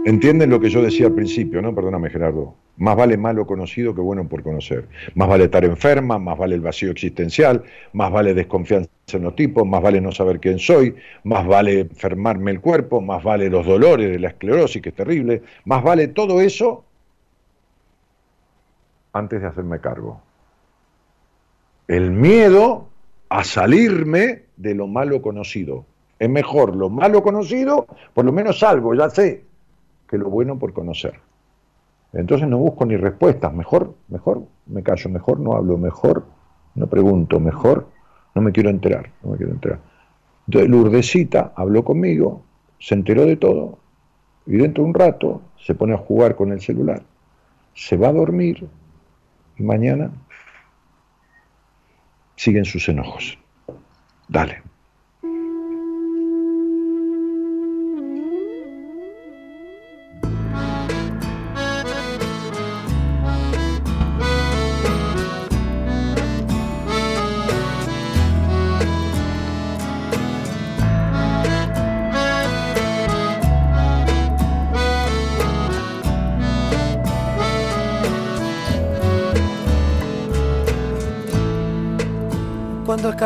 Entienden lo que yo decía al principio, ¿no? Perdóname, Gerardo. Más vale malo conocido que bueno por conocer. Más vale estar enferma, más vale el vacío existencial, más vale desconfianza en los tipos, más vale no saber quién soy, más vale enfermarme el cuerpo, más vale los dolores de la esclerosis, que es terrible, más vale todo eso antes de hacerme cargo. El miedo a salirme de lo malo conocido. Es mejor lo malo conocido, por lo menos salgo, ya sé, que lo bueno por conocer. Entonces no busco ni respuestas, mejor, mejor me callo, mejor no hablo, mejor no pregunto, mejor no me quiero enterar, no me quiero enterar. Entonces Lourdesita habló conmigo, se enteró de todo y dentro de un rato se pone a jugar con el celular, se va a dormir y mañana siguen sus enojos. Dale.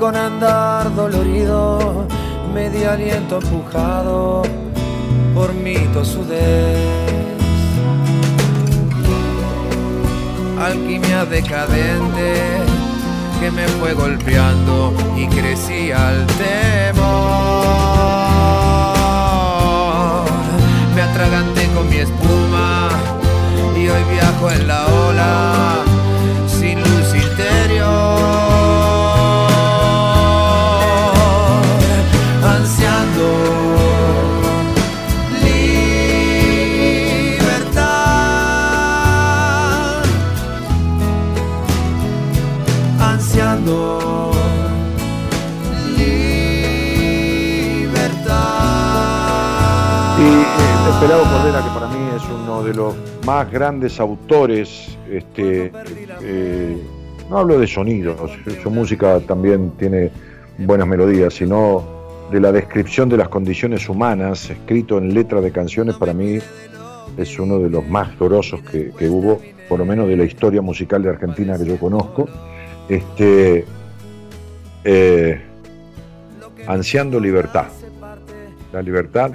con andar dolorido, medio aliento empujado por mi tosudez. Alquimia decadente que me fue golpeando y crecí al temor. Me atraganté con mi espuma y hoy viajo en la ola Pelado Cordera, que para mí es uno de los más grandes autores, este, eh, no hablo de sonidos, su música también tiene buenas melodías, sino de la descripción de las condiciones humanas, escrito en letra de canciones, para mí es uno de los más grosos que, hubo, por lo menos de la historia musical de Argentina que yo conozco. Este, eh, ansiando libertad. La libertad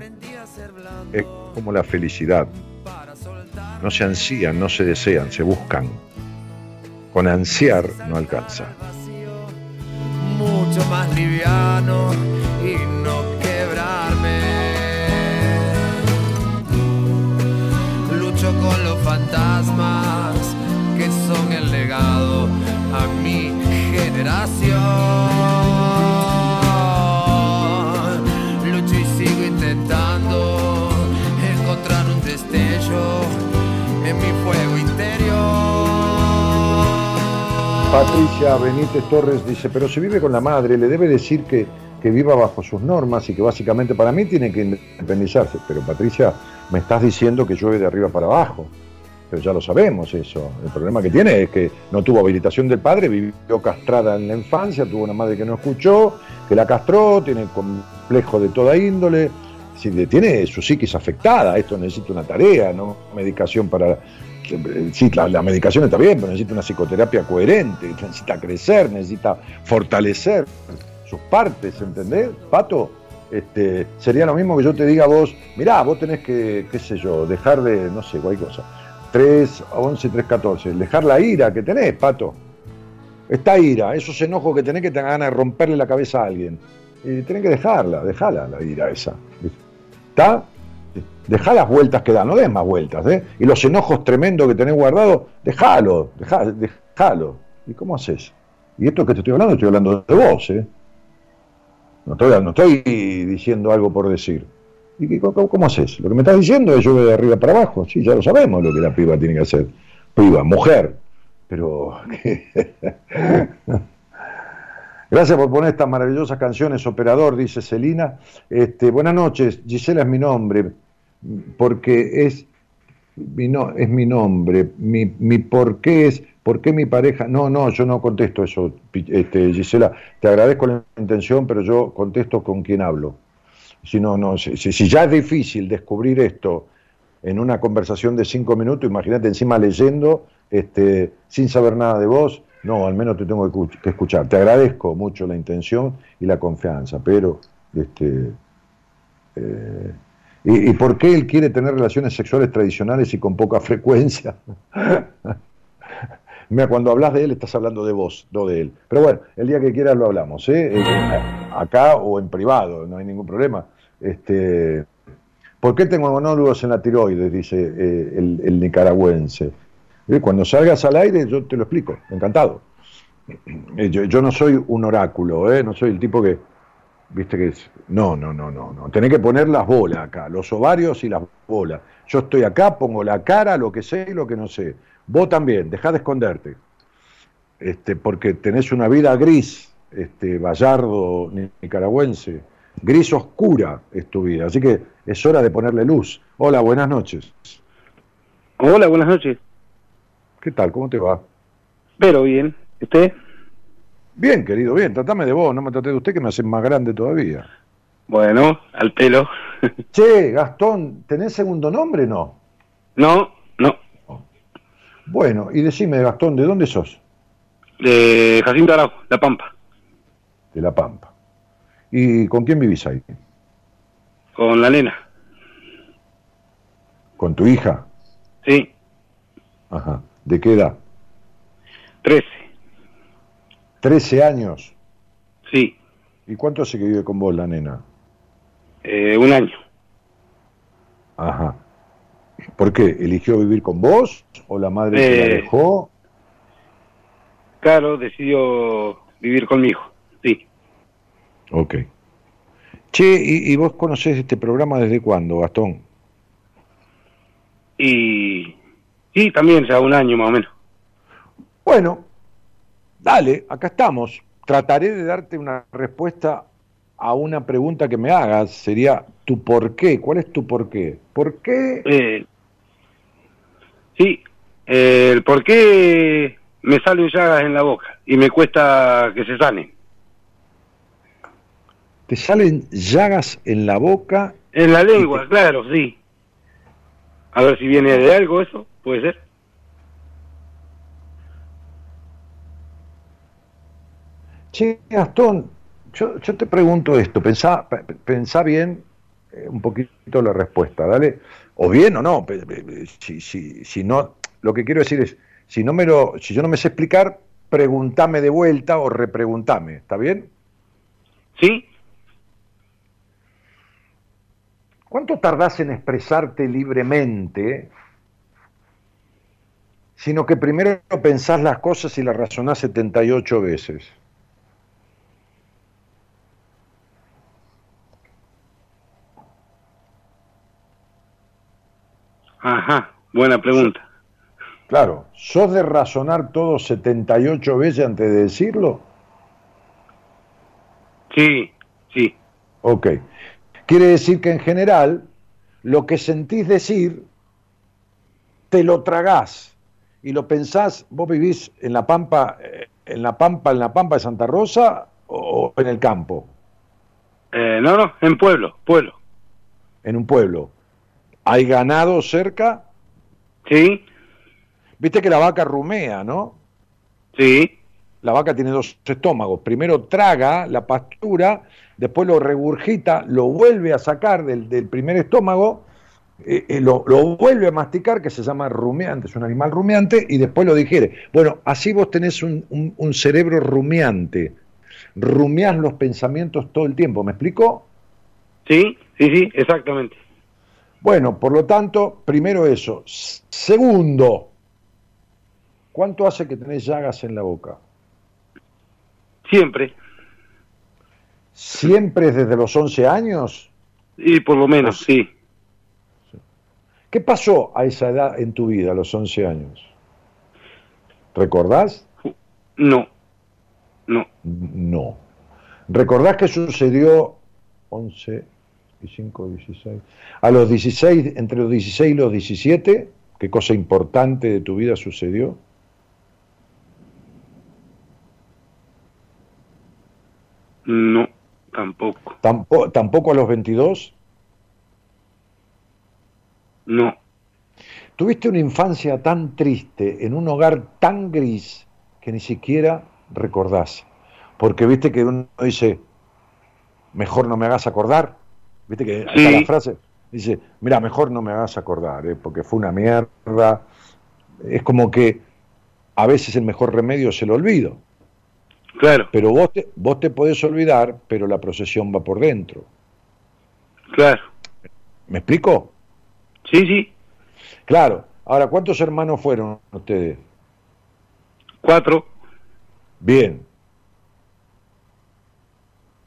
es como la felicidad. No se ansían, no se desean, se buscan. Con ansiar no alcanza. Mucho más liviano y no quebrarme. Lucho con los fantasmas que son el legado a mi generación. Patricia Benítez Torres dice, pero si vive con la madre, le debe decir que, que viva bajo sus normas y que básicamente para mí tiene que independizarse. Pero Patricia, me estás diciendo que llueve de arriba para abajo. Pero ya lo sabemos eso. El problema que tiene es que no tuvo habilitación del padre, vivió castrada en la infancia, tuvo una madre que no escuchó, que la castró, tiene complejo de toda índole, tiene su psiquis afectada, esto necesita una tarea, ¿no? Medicación para sí, la, medicación está bien, pero necesita una psicoterapia coherente, necesita crecer, necesita fortalecer sus partes, ¿entendés? Pato, este, sería lo mismo que yo te diga a vos, mirá, vos tenés que, qué sé yo, dejar de, no sé, cualquier cosa, 3, 11, 3, 14, dejar la ira que tenés, Pato. Esta ira, esos enojos que tenés que te ganas de romperle la cabeza a alguien. Y tenés que dejarla, dejarla la ira esa. ¿Está? Deja las vueltas que da, no des más vueltas, ¿eh? Y los enojos tremendos que tenés guardados, déjalo, déjalo. ¿Y cómo haces? Y esto que te estoy hablando, estoy hablando de vos, ¿eh? No estoy, no estoy diciendo algo por decir. ¿Y cómo, cómo, haces? Lo que me estás diciendo es de arriba para abajo. Sí, ya lo sabemos lo que la piba tiene que hacer. Piba, mujer. Pero... Gracias por poner estas maravillosas canciones, operador, dice Celina. Este, buenas noches, Gisela es mi nombre porque es mi, no, es mi nombre, mi, mi por qué es, por qué mi pareja, no, no, yo no contesto eso, este, Gisela, te agradezco la intención, pero yo contesto con quien hablo. Si, no, no, si, si ya es difícil descubrir esto en una conversación de cinco minutos, imagínate encima leyendo, este, sin saber nada de vos, no, al menos te tengo que escuchar. Te agradezco mucho la intención y la confianza, pero este, eh, ¿Y, por qué él quiere tener relaciones sexuales tradicionales y con poca frecuencia? Mira, cuando hablas de él estás hablando de vos, no de él. Pero bueno, el día que quieras lo hablamos, ¿eh? eh acá o en privado, no hay ningún problema. Este, ¿Por qué tengo monólogos en la tiroides? Dice eh, el, nicaragüense. Eh, cuando salgas al aire yo te lo explico, encantado. Yo, yo no soy un oráculo, ¿eh? no soy el tipo que Viste que es. No, no, no, no, no. Tenés que poner las bolas acá, los ovarios y las bolas. Yo estoy acá, pongo la cara, lo que sé y lo que no sé. Vos también, dejá de esconderte. Este, porque tenés una vida gris, este, vallardo, nicaragüense. Gris oscura es tu vida. Así que es hora de ponerle luz. Hola, buenas noches. Hola, buenas noches. ¿Qué tal? ¿Cómo te va? Pero bien. ¿Usted? Bien, querido, bien. Tratame de vos, no me trate de usted que me hace más grande todavía. Bueno, al pelo. che, Gastón, ¿tenés segundo nombre no? No, no. Bueno, y decime, Gastón, ¿de dónde sos? De Jacinto Araujo, La Pampa. De La Pampa. ¿Y con quién vivís ahí? Con la nena. ¿Con tu hija? Sí. Ajá. ¿De qué edad? Trece. ¿13 años? Sí. ¿Y cuánto hace que vive con vos la nena? Eh, un año. Ajá. ¿Por qué? ¿Eligió vivir con vos o la madre se la eh, dejó? Claro, decidió vivir conmigo, sí. Ok. Che, ¿y, vos conocés este programa desde cuándo, Gastón? Y sí, también ya un año más o menos. Bueno, Dale, acá estamos. Trataré de darte una respuesta a una pregunta que me hagas. Sería tu por qué. ¿Cuál es tu por qué? ¿Por qué? Eh, sí, eh, el por qué me salen llagas en la boca y me cuesta que se salen. ¿Te salen llagas en la boca? En la lengua, claro, sí. A ver si viene de algo eso, puede ser. Che, Gastón, yo, te pregunto esto, pensá, pensá bien eh, un poquito la respuesta, ¿dale? O bien o no, si, si, si no, lo que quiero decir es, si no me lo, si yo no me sé explicar, pregúntame de vuelta o repreguntame, ¿está bien? Sí. ¿Cuánto tardás en expresarte libremente? Sino que primero pensás las cosas y las razonás 78 veces. Ajá, buena pregunta. Claro, ¿sos de razonar todo 78 veces antes de decirlo? Sí, sí. Ok. Quiere decir que en general lo que sentís decir te lo tragás y lo pensás, vos vivís en la Pampa, eh, en la Pampa, en la Pampa de Santa Rosa o en el campo? Eh, no, no, en pueblo, pueblo. En un pueblo. ¿Hay ganado cerca? Sí. Viste que la vaca rumea, ¿no? Sí. La vaca tiene dos estómagos. Primero traga la pastura, después lo regurgita, lo vuelve a sacar del, primer estómago, eh, eh, lo, vuelve a masticar, que se llama rumiante, es un animal rumiante, y después lo digiere. Bueno, así vos tenés un, un cerebro rumiante. Rumiás los pensamientos todo el tiempo, ¿me explico? Sí, sí, sí, exactamente. Bueno, por lo tanto, primero eso. Segundo, ¿cuánto hace que tenés llagas en la boca? Siempre. ¿Siempre desde los 11 años? Y por lo menos, sí. ¿Qué pasó a esa edad en tu vida, a los 11 años? ¿Recordás? No, no. No. ¿Recordás qué sucedió 11 y 5, 16? A los 16, entre los 16 y los 17, ¿qué cosa importante de tu vida sucedió? No, tampoco. ¿Tampoco, ¿tampoco a los 22? No. Tuviste una infancia tan triste, en un hogar tan gris, que ni siquiera recordás. Porque viste que uno dice, mejor no me hagas acordar. Viste que acá la frase dice, mira, mejor no me hagas acordar, ¿eh? porque fue una mierda. Es como que a veces el mejor remedio es el olvido. Claro. Pero vos te, vos te podés olvidar, pero la procesión va por dentro. Claro. ¿Me explico? Sí, sí. Claro. Ahora, ¿cuántos hermanos fueron ustedes? Cuatro. Bien.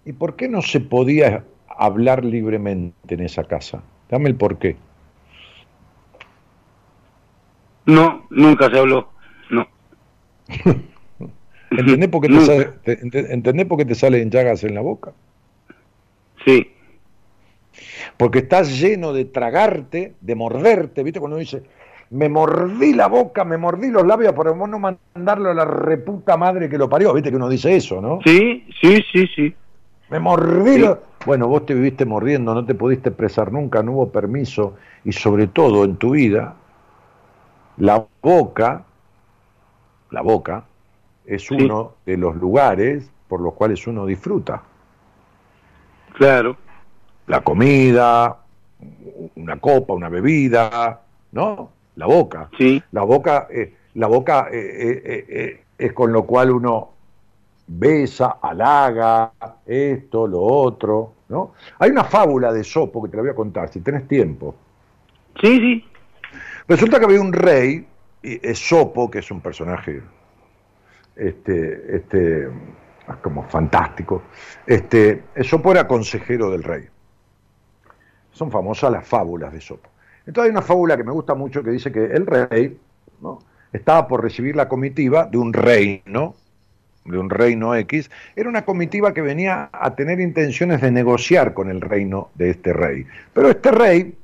¿Y por qué no se podía hablar libremente en esa casa? Dame el por qué. No, nunca se habló. No. ¿Entendés por, qué te sale, ¿Entendés por qué te salen llagas en la boca? Sí. Porque estás lleno de tragarte, de morderte, ¿viste? Cuando uno dice, me mordí la boca, me mordí los labios por no mandarlo a la reputa madre que lo parió, ¿viste? Que uno dice eso, ¿no? Sí, sí, sí, sí. Me mordí. Bueno, vos te viviste mordiendo, no te pudiste expresar nunca, no hubo permiso y sobre todo en tu vida, la boca, la boca, es uno de los lugares por los cuales uno disfruta. Claro. La comida, una copa, una bebida, ¿no? La boca. Sí. La boca, eh, la boca eh, eh, es con lo cual uno besa, halaga, esto, lo otro, ¿no? Hay una fábula de Sopo que te la voy a contar, si tenés tiempo. Sí, sí. Resulta que había un rey, Sopo, que es un personaje este, este, como fantástico, este, Sopo era consejero del rey. Son famosas las fábulas de Sopo. Entonces hay una fábula que me gusta mucho que dice que el rey ¿no? estaba por recibir la comitiva de un reino, de un reino X, era una comitiva que venía a tener intenciones de negociar con el reino de este rey. Pero este rey,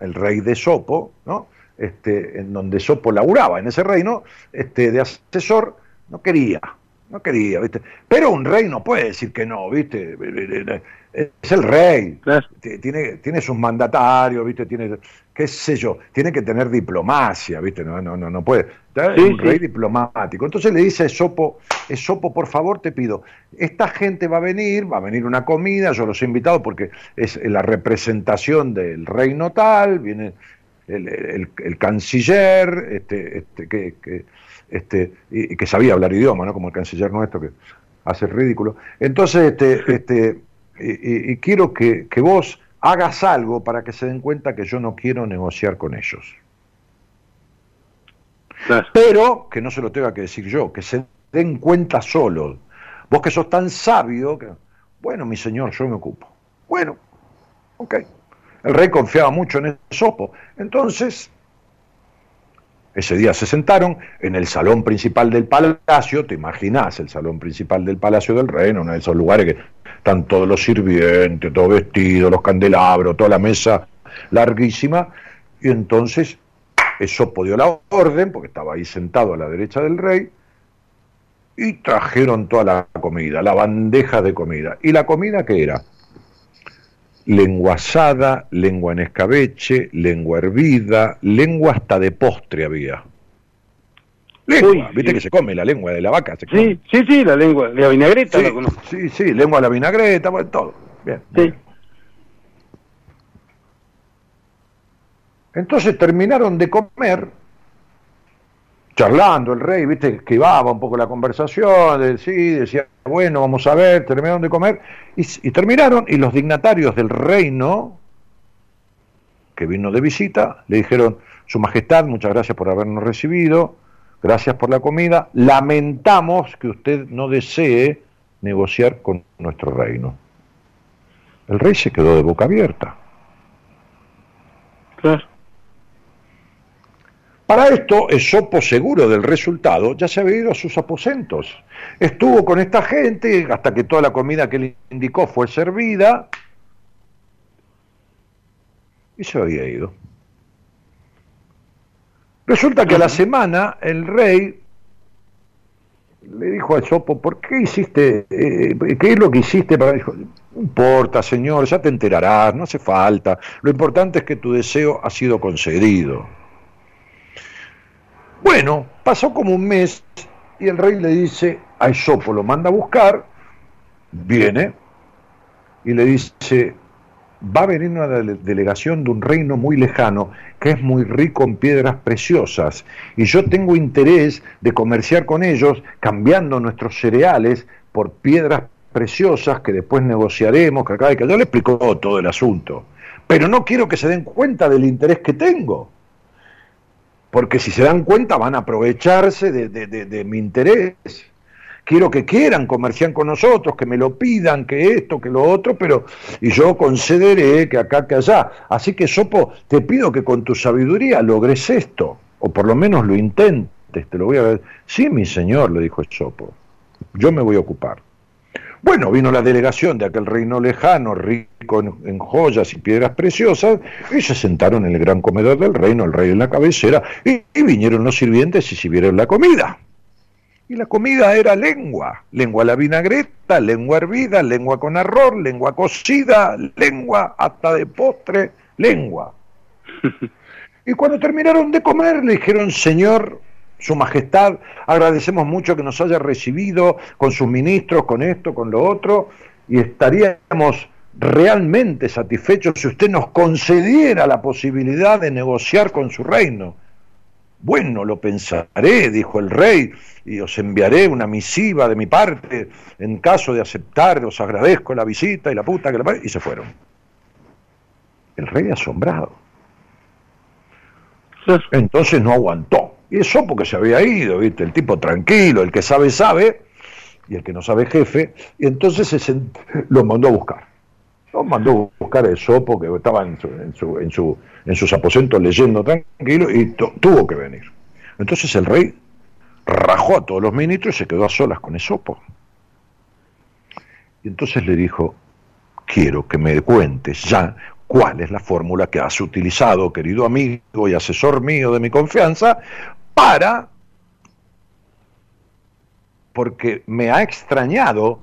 el rey de Sopo, ¿no? Este, en donde Sopo laburaba en ese reino, este, de asesor, no quería, no quería, ¿viste? Pero un rey no puede decir que no, ¿viste? Es el rey, tiene, tiene sus mandatarios, ¿viste? Tiene, qué sé yo, tiene que tener diplomacia, ¿viste? No, no, no, no puede. Un rey diplomático. Entonces le dice a Esopo, Esopo, por favor te pido, esta gente va a venir, va a venir una comida, yo los he invitado porque es la representación del reino tal, viene el, canciller, este, este, que, este, y, que sabía hablar idioma, ¿no? Como el canciller nuestro que hace ridículo. Entonces, este, este, y, quiero que, que vos hagas algo para que se den cuenta que yo no quiero negociar con ellos. Pero que no se lo tenga que decir yo, que se den cuenta solo. Vos que sos tan sabio, que, bueno, mi señor, yo me ocupo. Bueno, ok. El rey confiaba mucho en el sopo. Entonces, Ese día se sentaron en el salón principal del palacio, te imaginas el salón principal del palacio del reino, uno de esos lugares que están todos los sirvientes, todos vestidos, los candelabros, toda la mesa larguísima, y entonces Esopo dio la orden, porque estaba ahí sentado a la derecha del rey, y trajeron toda la comida, la bandeja de comida. ¿Y la comida qué era? Lengua asada, lengua en escabeche, lengua hervida, lengua hasta de postre había. Lengua, viste que se come la lengua de la vaca. Se sí, sí, sí, la lengua, la vinagreta sí, Sí, sí, lengua a la vinagreta, todo. Bien. Sí. Entonces terminaron de comer charlando el rey, viste, iba un poco la conversación, de, sí, decía, bueno, vamos a ver, terminaron de comer, y, terminaron, y los dignatarios del reino, que vino de visita, le dijeron, Su Majestad, muchas gracias por habernos recibido, gracias por la comida, lamentamos que usted no desee negociar con nuestro reino. El rey se quedó de boca abierta. Claro. Para esto, Esopo, seguro del resultado, ya se había ido a sus aposentos. Estuvo con esta gente hasta que toda la comida que le indicó fue servida y se había ido. Resulta que a la semana el rey le dijo a Esopo, ¿por qué hiciste, eh, qué es lo que hiciste para... Dijo, no importa, señor, ya te enterarás, no hace falta. Lo importante es que tu deseo ha sido concedido. Bueno, pasó como un mes y el rey le dice a Esopo, lo manda a buscar, viene y le dice, va a venir una delegación de un reino muy lejano que es muy rico en piedras preciosas y yo tengo interés de comerciar con ellos cambiando nuestros cereales por piedras preciosas que después negociaremos, que acá y que yo le explicó todo el asunto. Pero no quiero que se den cuenta del interés que tengo porque si se dan cuenta van a aprovecharse de, mi interés. Quiero que quieran, comerciar con nosotros, que me lo pidan, que esto, que lo otro, pero y yo concederé que acá, que allá. Así que, Sopo, te pido que con tu sabiduría logres esto, o por lo menos lo intentes, te lo voy a ver. Sí, mi señor, le dijo Sopo, yo me voy a ocupar. Bueno, vino la delegación de aquel reino lejano, rico en, joyas y piedras preciosas, y se sentaron en el gran comedor del reino, el rey en la cabecera, y, vinieron los sirvientes y sirvieron la comida. Y la comida era lengua, lengua a la vinagreta, lengua hervida, lengua con arroz, lengua cocida, lengua hasta de postre, lengua. Y cuando terminaron de comer le dijeron, Señor, su Majestad, agradecemos mucho que nos haya recibido con sus ministros, con esto, con lo otro, y estaríamos realmente satisfechos si usted nos concediera la posibilidad de negociar con su reino. Bueno, lo pensaré, dijo el rey, y os enviaré una misiva de mi parte en caso de aceptar, os agradezco la visita y la puta que la... Y se fueron. El rey asombrado. Entonces no aguantó y eso porque se había ido, ¿viste? El tipo tranquilo, el que sabe, sabe, y el que no sabe, jefe. Y entonces se lo mandó a buscar. Lo mandó a buscar eso porque estaba en, su, en, su, en, sus aposentos leyendo tranquilo y tuvo que venir. Entonces el rey rajó a todos los ministros y se quedó a solas con Esopo. Y entonces le dijo, quiero que me cuentes ya cuál es la fórmula que has utilizado, querido amigo y asesor mío de mi confianza, para, porque me ha extrañado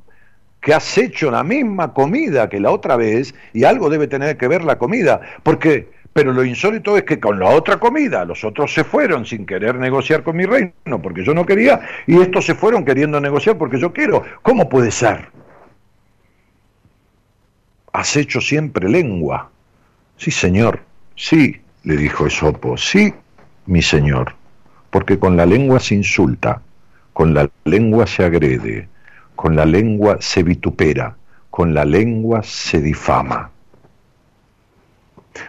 que has hecho la misma comida que la otra vez y algo debe tener que ver la comida, porque pero lo insólito es que con la otra comida los otros se fueron sin querer negociar con mi reino porque yo no quería y estos se fueron queriendo negociar porque yo quiero. ¿Cómo puede ser? Has hecho siempre lengua. Sí, señor. Sí, le dijo Esopo. Sí, mi señor porque con la lengua se insulta, con la lengua se agrede, con la lengua se vitupera, con la lengua se difama.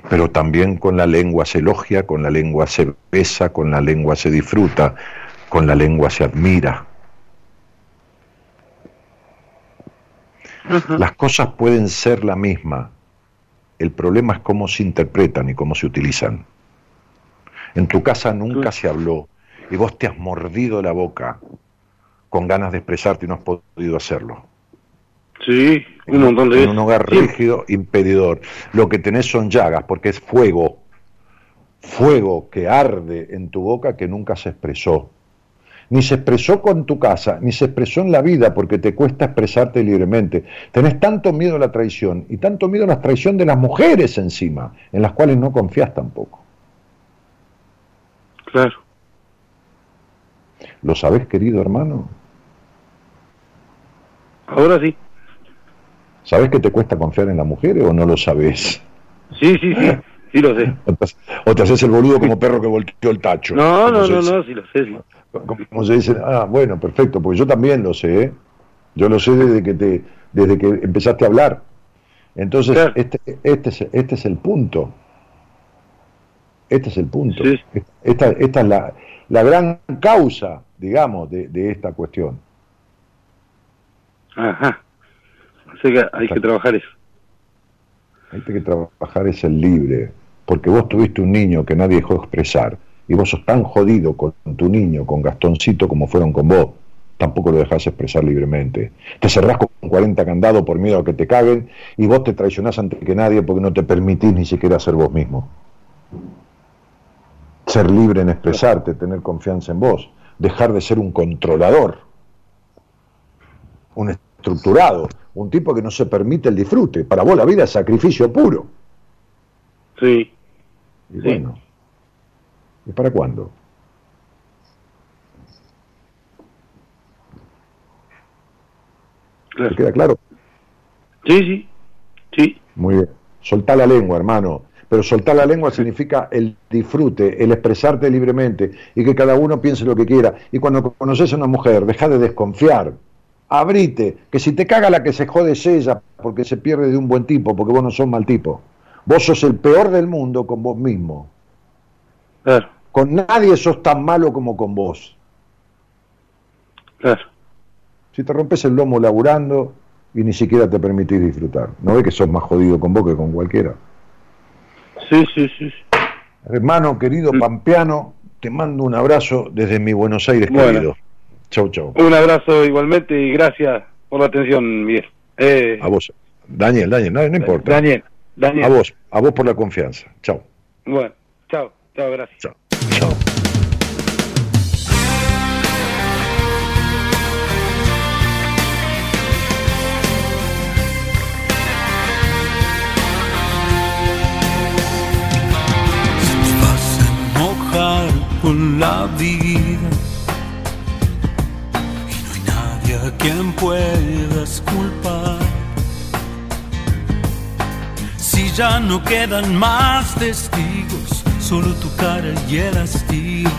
Pero también con la lengua se elogia, con la lengua se besa, con la lengua se disfruta, con la lengua se admira. Las cosas pueden ser la misma, el problema es cómo se interpretan y cómo se utilizan. En tu casa nunca se habló y vos te has mordido la boca con ganas de expresarte y no has podido hacerlo. Sí, un montón de En un hogar rígido, impedidor. Lo que tenés son llagas, porque es fuego. Fuego que arde en tu boca que nunca se expresó. Ni se expresó con tu casa, ni se expresó en la vida porque te cuesta expresarte libremente. Tenés tanto miedo a la traición y tanto miedo a la traición de las mujeres encima, en las cuales no confías tampoco. Claro. ¿Lo sabés, querido hermano? Ahora sí. ¿Sabés que te cuesta confiar en las mujeres o no lo sabés? Sí, sí, sí. Sí lo sé. O te, haces el boludo como perro que volteó el tacho. No, no, no, no, sí lo sé. sí. Como se dice, ah, bueno, perfecto, porque yo también lo sé, ¿eh? Yo lo sé desde que te, desde que empezaste a hablar. Entonces, Claro. este, este, es, este es el punto. Este es el punto. Sí. Esta, esta es la, la gran causa, digamos, de, de esta cuestión. Ajá. Así que hay que trabajar eso. Hay que trabajar es el libre, porque vos tuviste un niño que nadie dejó expresar, y vos sos tan jodido con tu niño, con Gastoncito, como fueron con vos, tampoco lo dejás expresar libremente. Te cerrás con 40 candados por miedo a que te caguen, y vos te traicionás ante que nadie porque no te permitís ni siquiera ser vos mismo. Ser libre en expresarte, tener confianza en vos, dejar de ser un controlador, un estructurado, un tipo que no se permite el disfrute. Para vos la vida es sacrificio puro. Sí. Y Sí. bueno, ¿y para cuándo? ¿Te Claro. queda claro? Sí, sí. Sí. Muy bien. Soltá la lengua, hermano. Pero soltar la lengua significa el disfrute, el expresarte libremente y que cada uno piense lo que quiera. Y cuando conoces a una mujer, deja de desconfiar. Abrite, que si te caga la que se jode es ella, porque se pierde de un buen tipo, porque vos no sos mal tipo. Vos sos el peor del mundo con vos mismo. Claro. Con nadie sos tan malo como con vos. Claro. Si te rompes el lomo laburando y ni siquiera te permitís disfrutar. ¿No ves que sos más jodido con vos que con cualquiera? Sí, sí, sí. Hermano querido Mm. Pampeano, te mando un abrazo desde mi Buenos Aires Bueno. querido. Chau, chau. Un abrazo igualmente y gracias por la atención, Miguel. Eh, A vos. Daniel, Daniel, no, no importa. Daniel. Daniel. A vos, a vos por la confianza. Chau. Bueno, chao, chao, gracias. Chao. Chao. Enojar con la vida y no hay nadie a quien puedas culpar. Si ya no quedan más testigos, solo tu cara y el hastío,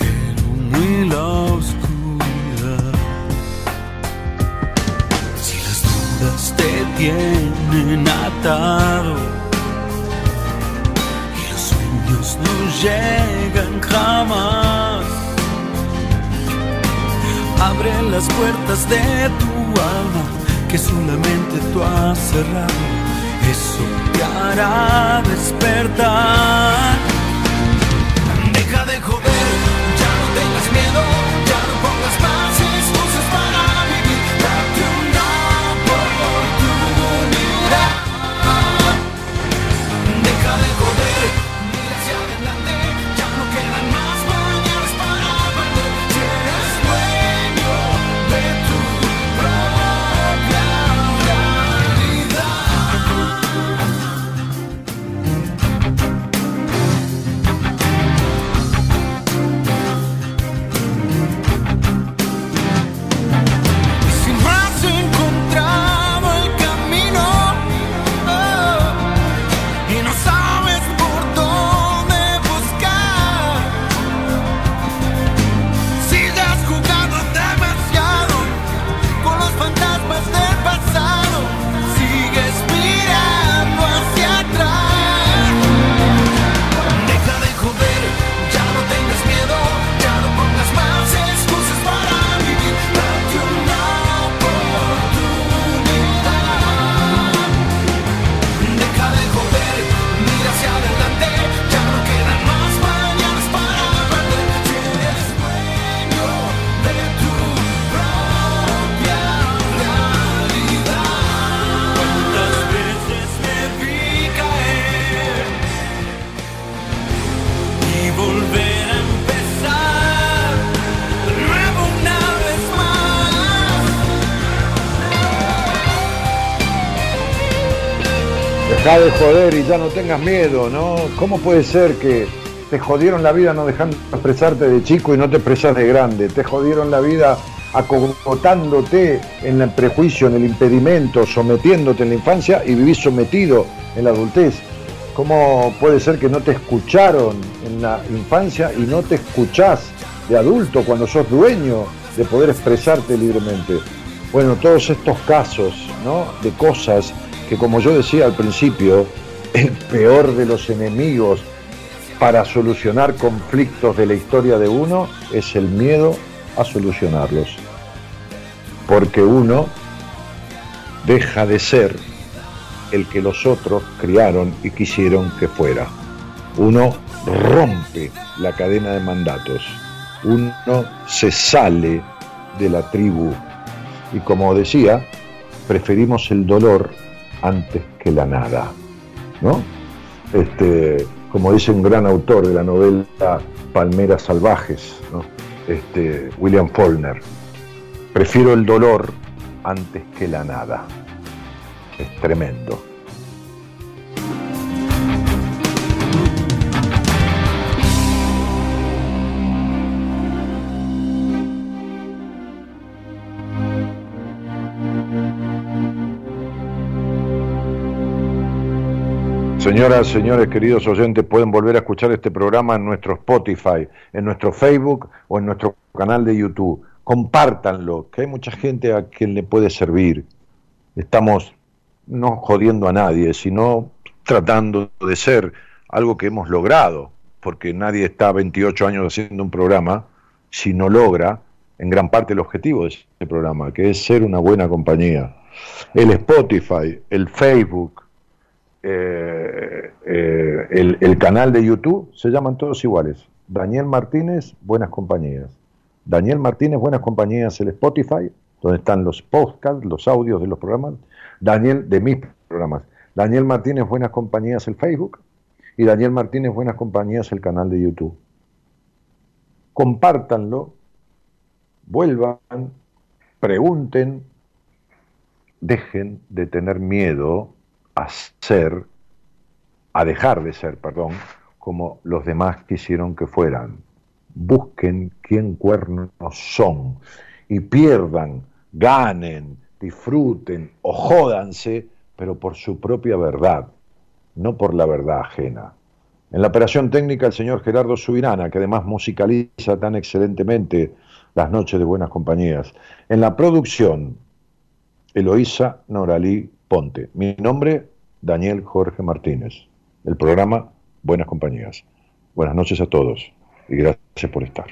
el humo y la oscuridad. Si las dudas te tienen atado no llegan jamás. Abre las puertas de tu alma que solamente tú has cerrado. Eso te hará despertar. Deja de joder y ya no tengas miedo, ¿no? ¿Cómo puede ser que te jodieron la vida no dejando expresarte de chico y no te expresas de grande? Te jodieron la vida acomodándote en el prejuicio, en el impedimento, sometiéndote en la infancia y vivís sometido en la adultez. ¿Cómo puede ser que no te escucharon en la infancia y no te escuchás de adulto cuando sos dueño de poder expresarte libremente? Bueno, todos estos casos ¿no? de cosas que como yo decía al principio, el peor de los enemigos para solucionar conflictos de la historia de uno es el miedo a solucionarlos. Porque uno deja de ser el que los otros criaron y quisieron que fuera. Uno rompe la cadena de mandatos. Uno se sale de la tribu. Y como decía, preferimos el dolor antes que la nada. ¿no? Este, como dice un gran autor de la novela Palmeras Salvajes, este, William Faulkner, prefiero el dolor antes que la nada. Es tremendo. Señoras, señores, queridos oyentes, pueden volver a escuchar este programa en nuestro Spotify, en nuestro Facebook o en nuestro canal de YouTube. Compártanlo, que hay mucha gente a quien le puede servir. Estamos no jodiendo a nadie, sino tratando de ser algo que hemos logrado, porque nadie está 28 años haciendo un programa si no logra en gran parte el objetivo de ese programa, que es ser una buena compañía. El Spotify, el Facebook, eh, eh, el, canal de YouTube, se llaman todos iguales. Daniel Martínez, Buenas Compañías. Daniel Martínez, Buenas Compañías, el Spotify, donde están los podcasts, los audios de los programas. Daniel, de mis programas. Daniel Martínez, Buenas Compañías, el Facebook. Y Daniel Martínez, Buenas Compañías, el canal de YouTube. Compártanlo, vuelvan, pregunten, dejen de tener miedo a ser, a dejar de ser, perdón, como los demás quisieron que fueran. Busquen quién cuernos son y pierdan, ganen, disfruten o jódanse, pero por su propia verdad, no por la verdad ajena. En la operación técnica el señor Gerardo Subirana, que además musicaliza tan excelentemente las noches de buenas compañías. En la producción, Eloísa Noralí Mi nombre, Daniel Jorge Martínez. El programa Buenas Compañías. Buenas noches a todos y gracias por estar.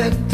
Perfecto